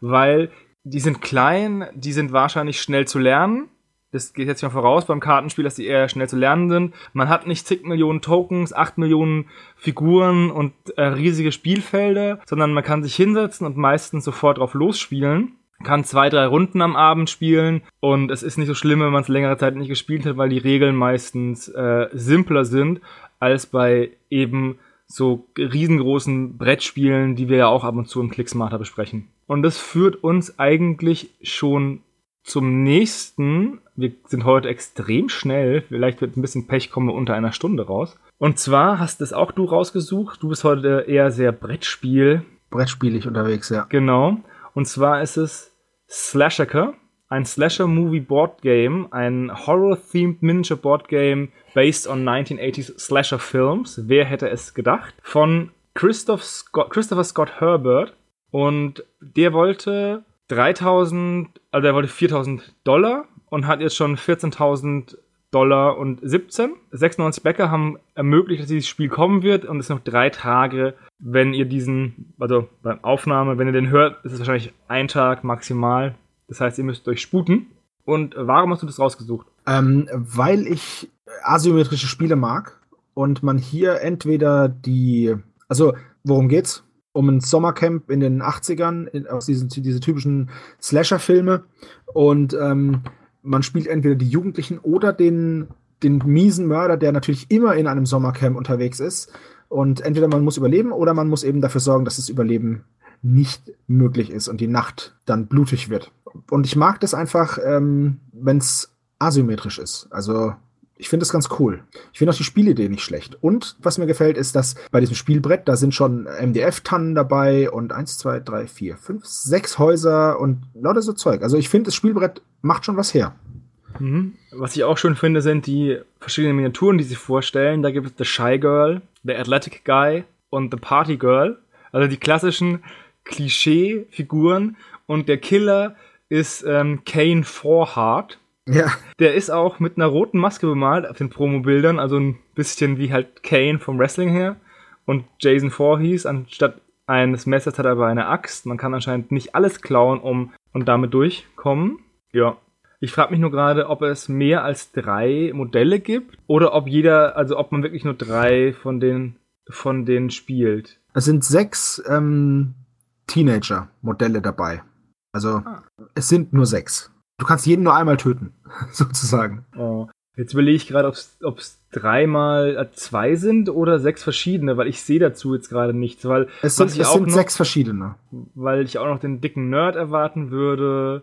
weil die sind klein, die sind wahrscheinlich schnell zu lernen das geht jetzt mal voraus beim Kartenspiel, dass die eher schnell zu lernen sind. Man hat nicht zig Millionen Tokens, acht Millionen Figuren und äh, riesige Spielfelder, sondern man kann sich hinsetzen und meistens sofort drauf losspielen. Kann zwei, drei Runden am Abend spielen und es ist nicht so schlimm, wenn man es längere Zeit nicht gespielt hat, weil die Regeln meistens äh, simpler sind als bei eben so riesengroßen Brettspielen, die wir ja auch ab und zu im Clicksmarter besprechen. Und das führt uns eigentlich schon zum nächsten. Wir sind heute extrem schnell. Vielleicht wird ein bisschen Pech, kommen wir unter einer Stunde raus. Und zwar hast es auch du rausgesucht. Du bist heute eher sehr Brettspiel. Brettspielig unterwegs, ja. Genau. Und zwar ist es Slashaker, ein Slasher-Movie-Board-Game, ein Horror-themed Miniature-Board-Game based on 1980s Slasher-Films. Wer hätte es gedacht? Von Christoph Scott, Christopher Scott Herbert. Und der wollte 3000, also er wollte 4000 Dollar und hat jetzt schon 14.000 Dollar und 17. 96 Bäcker haben ermöglicht, dass dieses Spiel kommen wird und es sind noch drei Tage, wenn ihr diesen, also beim Aufnahme, wenn ihr den hört, ist es wahrscheinlich ein Tag maximal. Das heißt, ihr müsst euch sputen. Und warum hast du das rausgesucht? Ähm, weil ich asymmetrische Spiele mag und man hier entweder die, also worum geht's? Um ein Sommercamp in den 80ern, in, aus diesen diese typischen Slasher-Filme. Und ähm, man spielt entweder die Jugendlichen oder den, den miesen Mörder, der natürlich immer in einem Sommercamp unterwegs ist. Und entweder man muss überleben oder man muss eben dafür sorgen, dass das Überleben nicht möglich ist und die Nacht dann blutig wird. Und ich mag das einfach, ähm, wenn es asymmetrisch ist. Also ich finde das ganz cool. Ich finde auch die Spielidee nicht schlecht. Und was mir gefällt, ist, dass bei diesem Spielbrett, da sind schon MDF-Tannen dabei und eins, zwei, drei, vier, fünf, sechs Häuser und lauter so Zeug. Also ich finde, das Spielbrett macht schon was her. Mhm. Was ich auch schön finde, sind die verschiedenen Miniaturen, die sie vorstellen. Da gibt es The Shy Girl, The Athletic Guy und The Party Girl. Also die klassischen Klischee-Figuren. Und der Killer ist ähm, Kane Forhart ja. Der ist auch mit einer roten Maske bemalt auf den Promo-Bildern, also ein bisschen wie halt Kane vom Wrestling her. Und Jason Voorhees, anstatt eines Messers hat er aber eine Axt. Man kann anscheinend nicht alles klauen, um und damit durchkommen. Ja. Ich frage mich nur gerade, ob es mehr als drei Modelle gibt oder ob jeder, also ob man wirklich nur drei von den von denen spielt. Es sind sechs ähm, Teenager-Modelle dabei. Also ah. es sind nur sechs. Du kannst jeden nur einmal töten, (laughs) sozusagen. Oh. Jetzt überlege ich gerade, ob es dreimal äh, zwei sind oder sechs verschiedene, weil ich sehe dazu jetzt gerade nichts. Weil es sind, es sind noch, sechs verschiedene. Weil ich auch noch den dicken Nerd erwarten würde.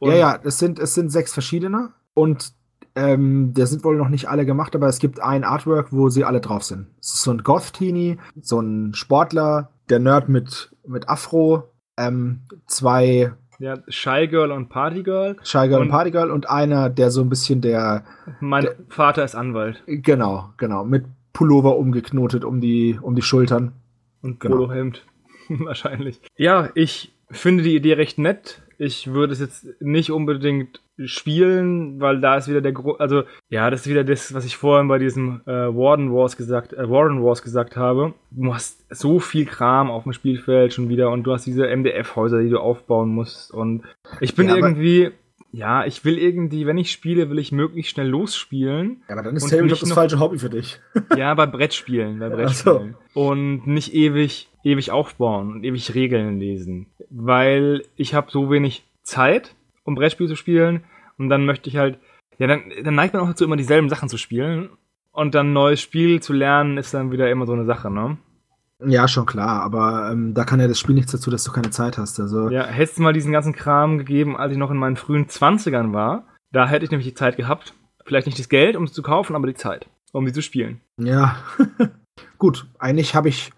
ja, ja, es sind, es sind sechs verschiedene. Und ähm, der sind wohl noch nicht alle gemacht, aber es gibt ein Artwork, wo sie alle drauf sind. Es ist so ein Goth-Teenie, so ein Sportler, der Nerd mit, mit Afro, ähm, zwei ja, Shy Girl und Party Girl. Shy Girl und, und Party Girl und einer, der so ein bisschen der. Mein der, Vater ist Anwalt. Genau, genau. Mit Pullover umgeknotet um die, um die Schultern. Und genau. Polohemd. (laughs) Wahrscheinlich. Ja, ich finde die Idee recht nett. Ich würde es jetzt nicht unbedingt spielen, weil da ist wieder der Grund, also ja, das ist wieder das, was ich vorhin bei diesem äh, Warden Wars gesagt, äh, Warden Wars gesagt habe. Du hast so viel Kram auf dem Spielfeld schon wieder und du hast diese MDF-Häuser, die du aufbauen musst und ich bin ja, irgendwie, ja, ich will irgendwie, wenn ich spiele, will ich möglichst schnell losspielen. Ja, aber dann ist Tabletop das falsche Hobby für dich. (laughs) ja, bei Brettspielen, bei Brettspielen. So. Und nicht ewig, ewig aufbauen und ewig Regeln lesen. Weil ich habe so wenig Zeit, um Brettspiel zu spielen. Und dann möchte ich halt, ja, dann, dann neigt man auch dazu, immer dieselben Sachen zu spielen. Und dann ein neues Spiel zu lernen, ist dann wieder immer so eine Sache, ne? Ja, schon klar, aber ähm, da kann ja das Spiel nichts dazu, dass du keine Zeit hast. Also ja, hättest du mal diesen ganzen Kram gegeben, als ich noch in meinen frühen Zwanzigern war, da hätte ich nämlich die Zeit gehabt. Vielleicht nicht das Geld, um es zu kaufen, aber die Zeit, um sie zu spielen. Ja, (laughs) gut. Eigentlich habe ich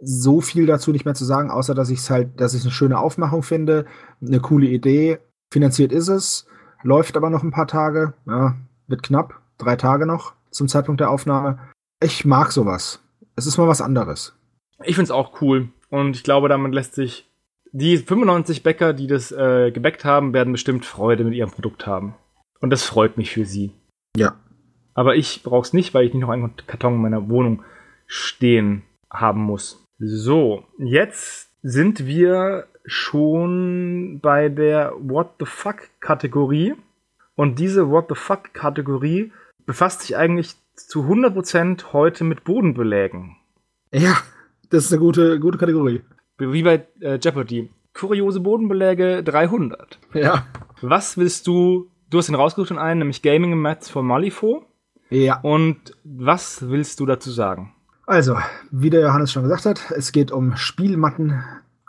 so viel dazu nicht mehr zu sagen, außer dass ich es halt, dass ich eine schöne Aufmachung finde, eine coole Idee. Finanziert ist es, läuft aber noch ein paar Tage, ja, wird knapp, drei Tage noch zum Zeitpunkt der Aufnahme. Ich mag sowas. Es ist mal was anderes. Ich finde es auch cool und ich glaube, damit lässt sich die 95 Bäcker, die das äh, gebäckt haben, werden bestimmt Freude mit ihrem Produkt haben. Und das freut mich für sie. Ja. Aber ich brauche es nicht, weil ich nicht noch einen Karton in meiner Wohnung stehen haben muss. So, jetzt sind wir schon bei der What the fuck Kategorie. Und diese What the fuck Kategorie befasst sich eigentlich zu 100% heute mit Bodenbelägen. Ja, das ist eine gute, gute Kategorie. Wie bei äh, Jeopardy. Kuriose Bodenbeläge 300. Ja. Was willst du, du hast den rausgesucht in einen, nämlich Gaming Mats von Malifo. Ja. Und was willst du dazu sagen? Also, wie der Johannes schon gesagt hat, es geht um Spielmatten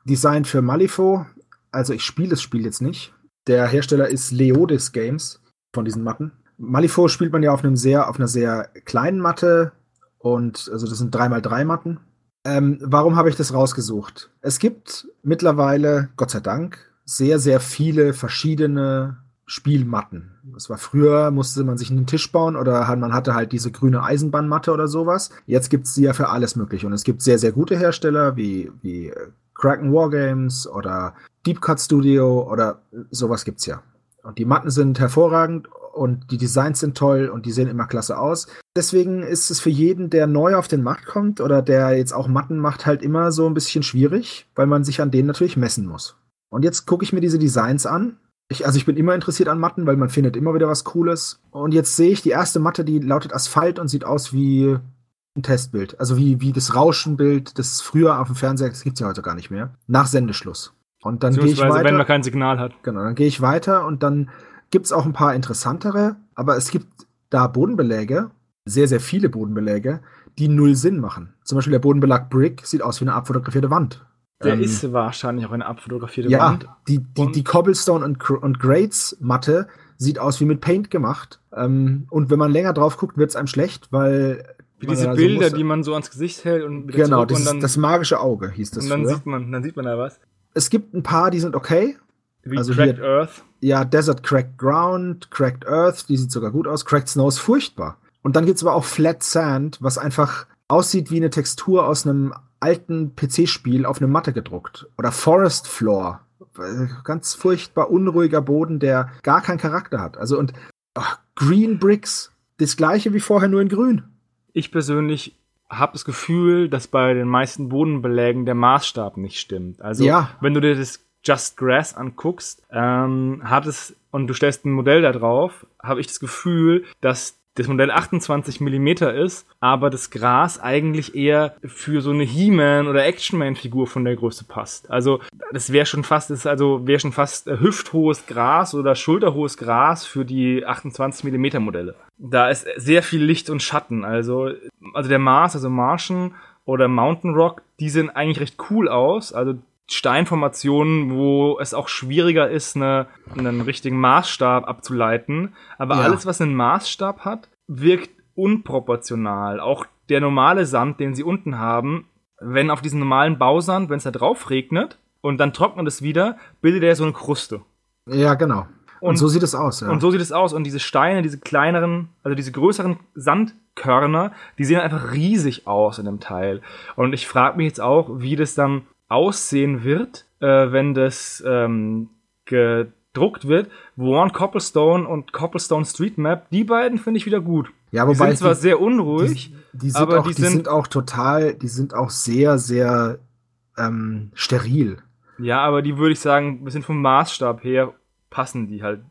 Design für Malifo. Also ich spiele das Spiel jetzt nicht. Der Hersteller ist Leodis Games von diesen Matten. Malifo spielt man ja auf einem sehr, auf einer sehr kleinen Matte und also das sind 3x3 Matten. Ähm, warum habe ich das rausgesucht? Es gibt mittlerweile, Gott sei Dank, sehr, sehr viele verschiedene Spielmatten. Das war früher, musste man sich einen Tisch bauen oder man hatte halt diese grüne Eisenbahnmatte oder sowas. Jetzt gibt es sie ja für alles mögliche. Und es gibt sehr, sehr gute Hersteller wie, wie äh, Kraken Wargames oder Deep Cut Studio oder sowas gibt's ja. Und die Matten sind hervorragend und die Designs sind toll und die sehen immer klasse aus. Deswegen ist es für jeden, der neu auf den Markt kommt oder der jetzt auch Matten macht, halt immer so ein bisschen schwierig, weil man sich an denen natürlich messen muss. Und jetzt gucke ich mir diese Designs an ich, also ich bin immer interessiert an Matten, weil man findet immer wieder was Cooles. Und jetzt sehe ich die erste Matte, die lautet Asphalt und sieht aus wie ein Testbild. Also wie, wie das Rauschenbild, das früher auf dem Fernseher, das gibt's ja heute gar nicht mehr, nach Sendeschluss. Und dann gehe ich weiter. wenn man kein Signal hat. Genau, dann gehe ich weiter und dann gibt's auch ein paar interessantere, aber es gibt da Bodenbeläge, sehr, sehr viele Bodenbeläge, die null Sinn machen. Zum Beispiel der Bodenbelag Brick sieht aus wie eine abfotografierte Wand. Der ähm, ist wahrscheinlich auch eine abfotografierte ja, Wand. Die, die, die Cobblestone und, und Grades Matte sieht aus wie mit Paint gemacht. Ähm, und wenn man länger drauf guckt, wird es einem schlecht, weil. Wie diese Bilder, so die man so ans Gesicht hält und Genau, das, und dann, das magische Auge hieß das. Und dann sieht man, dann sieht man da was. Es gibt ein paar, die sind okay. Wie also Cracked hier, Earth. Ja, Desert Cracked Ground, Cracked Earth, die sieht sogar gut aus. Cracked Snow ist furchtbar. Und dann gibt's aber auch Flat Sand, was einfach aussieht wie eine Textur aus einem alten PC-Spiel auf eine Matte gedruckt. Oder Forest Floor. Ganz furchtbar unruhiger Boden, der gar keinen Charakter hat. Also und ach, Green Bricks, das gleiche wie vorher, nur in grün. Ich persönlich habe das Gefühl, dass bei den meisten Bodenbelägen der Maßstab nicht stimmt. Also ja. wenn du dir das Just Grass anguckst, ähm, hat es und du stellst ein Modell da drauf, habe ich das Gefühl, dass das Modell 28 mm ist, aber das Gras eigentlich eher für so eine He-Man oder Action-Man-Figur von der Größe passt. Also das wäre schon fast, das also wäre schon fast äh, hüfthohes Gras oder schulterhohes Gras für die 28 mm Modelle. Da ist sehr viel Licht und Schatten. Also, also der Mars, also Martian oder Mountain Rock, die sehen eigentlich recht cool aus. Also Steinformationen, wo es auch schwieriger ist, eine, einen richtigen Maßstab abzuleiten. Aber ja. alles, was einen Maßstab hat, wirkt unproportional. Auch der normale Sand, den sie unten haben, wenn auf diesen normalen Bausand, wenn es da drauf regnet und dann trocknet es wieder, bildet er so eine Kruste. Ja, genau. Und, und so sieht es aus. Ja. Und so sieht es aus. Und diese Steine, diese kleineren, also diese größeren Sandkörner, die sehen einfach riesig aus in dem Teil. Und ich frage mich jetzt auch, wie das dann aussehen wird, äh, wenn das ähm, gedruckt wird. Warren Copplestone und Copplestone Street Map, die beiden finde ich wieder gut. Ja, wobei die sind zwar die, sehr unruhig, die, die sind aber auch, die, sind, sind, auch total, die sind auch sehr, sehr ähm, steril. Ja, aber die würde ich sagen, wir sind vom Maßstab her passen die halt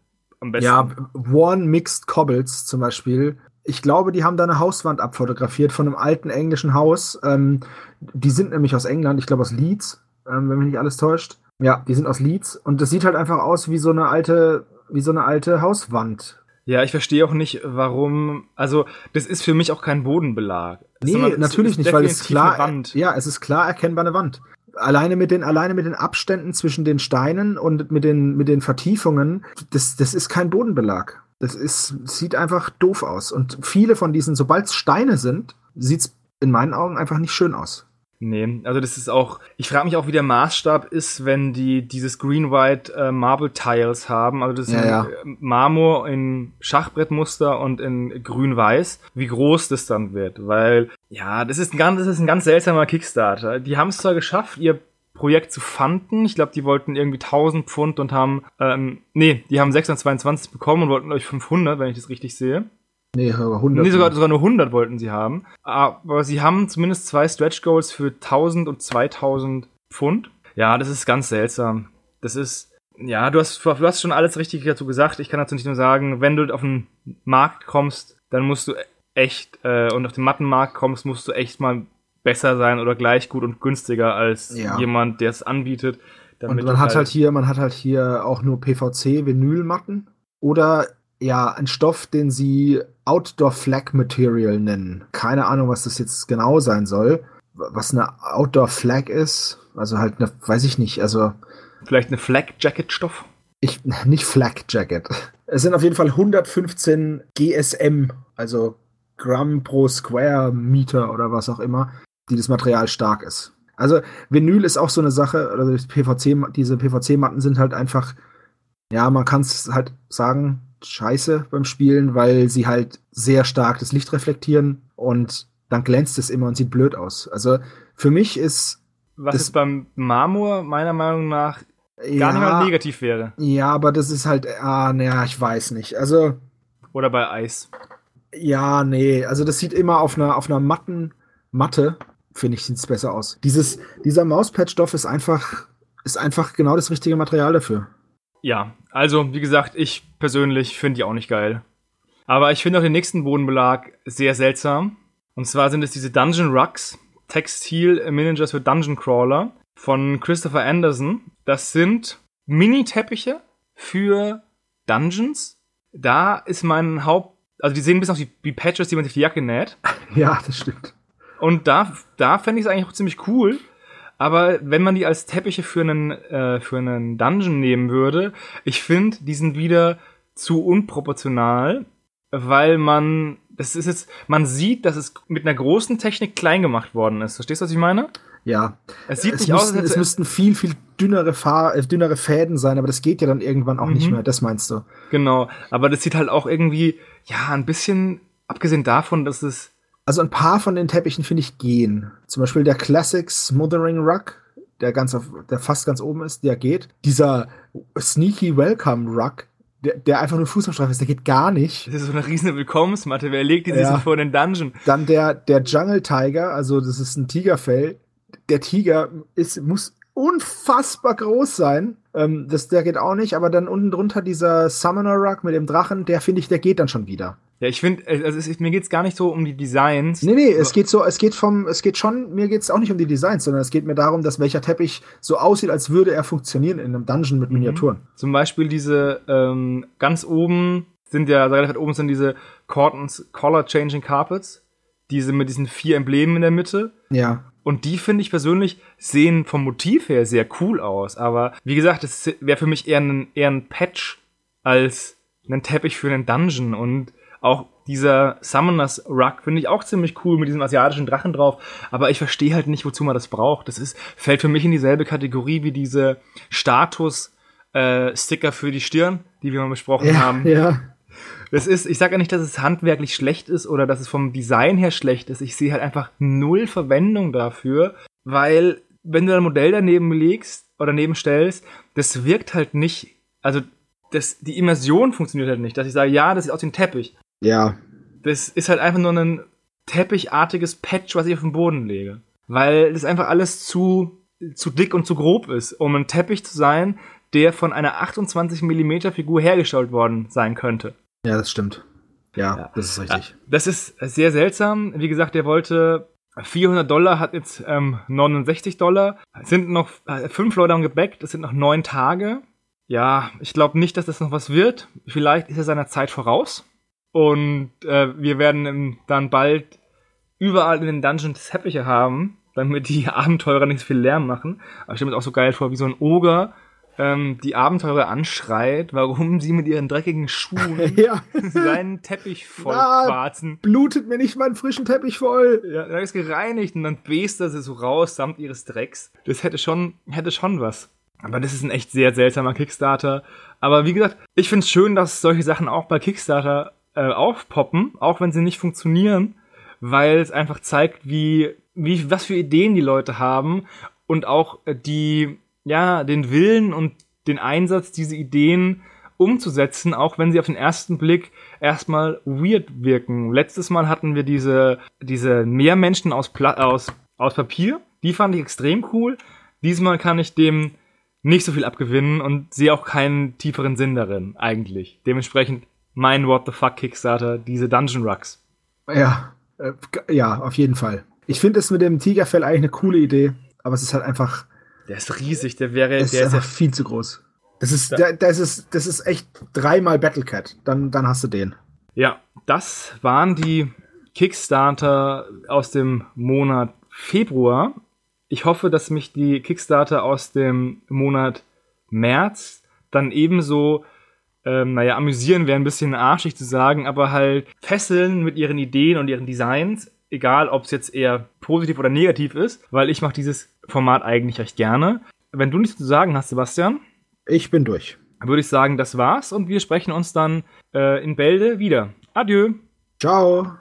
am besten. Ja, One Mixed Cobbles zum Beispiel. Ich glaube, die haben da eine Hauswand abfotografiert von einem alten englischen Haus. Ähm, die sind nämlich aus England, ich glaube aus Leeds, ähm, wenn mich nicht alles täuscht. Ja, die sind aus Leeds und das sieht halt einfach aus wie so eine alte, wie so eine alte Hauswand. Ja, ich verstehe auch nicht, warum. Also, das ist für mich auch kein Bodenbelag. Nee, Sondern natürlich nicht, weil es klar, ja, es ist klar erkennbar eine Wand. Alleine mit den, alleine mit den Abständen zwischen den Steinen und mit den, mit den Vertiefungen, das, das ist kein Bodenbelag. Das ist, sieht einfach doof aus. Und viele von diesen, sobald es Steine sind, sieht's in meinen Augen einfach nicht schön aus. Nee, also das ist auch, ich frage mich auch, wie der Maßstab ist, wenn die dieses Green-White äh, Marble Tiles haben. Also das ist ja, ja. Marmor in Schachbrettmuster und in Grün-Weiß, wie groß das dann wird. Weil, ja, das ist ein ganz, das ist ein ganz seltsamer Kickstarter. Die haben es zwar geschafft, ihr Projekt zu fanden. Ich glaube, die wollten irgendwie 1000 Pfund und haben, ähm, nee, die haben 622 bekommen und wollten euch 500, wenn ich das richtig sehe. Nee, 100. Nee, sogar, sogar nur 100 wollten sie haben. Aber sie haben zumindest zwei Stretch Goals für 1000 und 2000 Pfund. Ja, das ist ganz seltsam. Das ist, ja, du hast, du hast schon alles richtig dazu gesagt. Ich kann dazu nicht nur sagen, wenn du auf den Markt kommst, dann musst du echt, äh, und auf den Mattenmarkt kommst, musst du echt mal besser sein oder gleich gut und günstiger als ja. jemand, der es anbietet. und man hat halt, halt hier, man hat halt hier auch nur PVC-Vinylmatten oder ja, ein Stoff, den sie Outdoor Flag Material nennen. Keine Ahnung, was das jetzt genau sein soll. Was eine Outdoor Flag ist, also halt eine, weiß ich nicht, also. Vielleicht eine Flag Jacket Stoff? Ich, nicht Flag Jacket. Es sind auf jeden Fall 115 GSM, also Gramm pro Square Meter oder was auch immer, die das Material stark ist. Also Vinyl ist auch so eine Sache, oder PVC, diese PVC-Matten sind halt einfach, ja, man kann es halt sagen, scheiße beim Spielen, weil sie halt sehr stark das Licht reflektieren und dann glänzt es immer und sieht blöd aus. Also für mich ist. Was ist beim Marmor meiner Meinung nach gar ja, nicht mal negativ wäre. Ja, aber das ist halt, ah, naja, ich weiß nicht. Also. Oder bei Eis. Ja, nee, also das sieht immer auf einer, auf einer matten Matte, finde ich, sieht es besser aus. Dieses, dieser Mauspad-Stoff ist einfach, ist einfach genau das richtige Material dafür. Ja, also wie gesagt, ich persönlich finde die auch nicht geil. Aber ich finde auch den nächsten Bodenbelag sehr seltsam. Und zwar sind es diese Dungeon Rugs, Textil-Managers für Dungeon Crawler von Christopher Anderson. Das sind Mini-Teppiche für Dungeons. Da ist mein Haupt... Also die sehen ein bisschen aus wie, wie Patches, die man sich die Jacke näht. (laughs) Ja, das stimmt. Und da, da fände ich es eigentlich auch ziemlich cool, aber wenn man die als Teppiche für einen, äh, für einen Dungeon nehmen würde, ich finde, die sind wieder zu unproportional, weil man, das ist jetzt, man sieht, dass es mit einer großen Technik klein gemacht worden ist. Verstehst du, was ich meine? Ja. Es sieht es nicht müssten, aus, als Es müssten viel, viel dünnere, Fahr äh, dünnere Fäden sein, aber das geht ja dann irgendwann auch mhm. nicht mehr. Das meinst du? Genau. Aber das sieht halt auch irgendwie, ja, ein bisschen, abgesehen davon, dass es also ein paar von den Teppichen finde ich gehen. Zum Beispiel der Classic Smothering Rug, der ganz auf, der fast ganz oben ist, der geht. Dieser Sneaky Welcome Rug, der, der einfach nur Fußabstreifen ist, der geht gar nicht. Das ist so eine riesen Willkommensmatte. Wer legt die ja. so vor den Dungeon? Dann der, der Jungle Tiger, also das ist ein Tigerfell. Der Tiger ist, muss unfassbar groß sein. Ähm, das, der geht auch nicht, aber dann unten drunter dieser Summoner Rug mit dem Drachen, der finde ich, der geht dann schon wieder. Ja, ich finde, also es mir geht's gar nicht so um die Designs. Nee, nee, es geht so, es geht vom, es geht schon, mir geht's auch nicht um die Designs, sondern es geht mir darum, dass welcher Teppich so aussieht, als würde er funktionieren in einem Dungeon mit Miniaturen. Mhm. Zum Beispiel diese ähm, ganz oben sind ja, relativ weit oben sind diese Cortons Color Changing Carpets. Diese mit diesen vier Emblemen in der Mitte. Ja. Und die finde ich persönlich sehen vom Motiv her sehr cool aus. Aber wie gesagt, das wäre für mich eher ein, eher ein Patch als ein Teppich für einen Dungeon. Und auch dieser Summoners Rug finde ich auch ziemlich cool mit diesem asiatischen Drachen drauf. Aber ich verstehe halt nicht, wozu man das braucht. Das ist, fällt für mich in dieselbe Kategorie wie diese Status-Sticker äh, für die Stirn, die wir mal besprochen ja, haben. Ja. Das ist, ich sage ja nicht, dass es handwerklich schlecht ist oder dass es vom Design her schlecht ist. Ich sehe halt einfach null Verwendung dafür, weil wenn du ein Modell daneben legst oder daneben stellst, das wirkt halt nicht, also das, die Immersion funktioniert halt nicht, dass ich sage, ja, das sieht aus wie ein Teppich. Ja. Das ist halt einfach nur ein teppichartiges Patch, was ich auf den Boden lege. Weil das einfach alles zu, zu dick und zu grob ist, um ein Teppich zu sein, der von einer 28 mm Figur hergestellt worden sein könnte. Ja, das stimmt. Ja, ja. das ist richtig. Das ist sehr seltsam. Wie gesagt, der wollte 400 Dollar, hat jetzt ähm, 69 Dollar. Es sind noch äh, fünf Leute am gebackt, es sind noch neun Tage. Ja, ich glaube nicht, dass das noch was wird. Vielleicht ist er seiner Zeit voraus. Und äh, wir werden dann bald überall in den Dungeons Teppiche haben, damit die (laughs) Abenteurer nicht so viel Lärm machen. Aber ich stelle mir das auch so geil vor, wie so ein Oger ähm, die Abenteurer anschreit, warum sie mit ihren dreckigen Schuhen (laughs) ja. seinen Teppich (laughs) voll Na, quarzen. Blutet mir nicht meinen frischen Teppich voll. Ja, er ist gereinigt und dann bläst er sie so raus samt ihres Drecks. Das hätte schon, hätte schon was. Aber das ist ein echt sehr seltsamer Kickstarter. Aber wie gesagt, ich finde es schön, dass solche Sachen auch bei Kickstarter äh, aufpoppen, auch wenn sie nicht funktionieren, weil es einfach zeigt, wie, wie, was für Ideen die Leute haben und auch äh, die, ja, den Willen und den Einsatz, diese Ideen umzusetzen, auch wenn sie auf den ersten Blick erstmal weird wirken. Letztes Mal hatten wir diese, diese Meermenschen aus, Pla aus, aus Papier. Die fand ich extrem cool. Diesmal kann ich dem nicht so viel abgewinnen und sehe auch keinen tieferen Sinn darin, eigentlich. Dementsprechend mein What the fuck Kickstarter, diese Dungeon Rucks. Ja, äh, ja, auf jeden Fall. Ich finde es mit dem Tigerfell eigentlich eine coole Idee, aber es ist halt einfach der ist riesig, der wäre. Ist der ist ja viel zu groß. Das ist, der, das ist, das ist echt dreimal Battlecat. Dann, dann hast du den. Ja, das waren die Kickstarter aus dem Monat Februar. Ich hoffe, dass mich die Kickstarter aus dem Monat März dann ebenso, ähm, naja, amüsieren wäre ein bisschen arschig zu sagen, aber halt fesseln mit ihren Ideen und ihren Designs egal ob es jetzt eher positiv oder negativ ist, weil ich mache dieses Format eigentlich recht gerne. Wenn du nichts zu sagen hast, Sebastian. Ich bin durch. Würde ich sagen, das war's und wir sprechen uns dann äh, in Bälde wieder. Adieu. Ciao.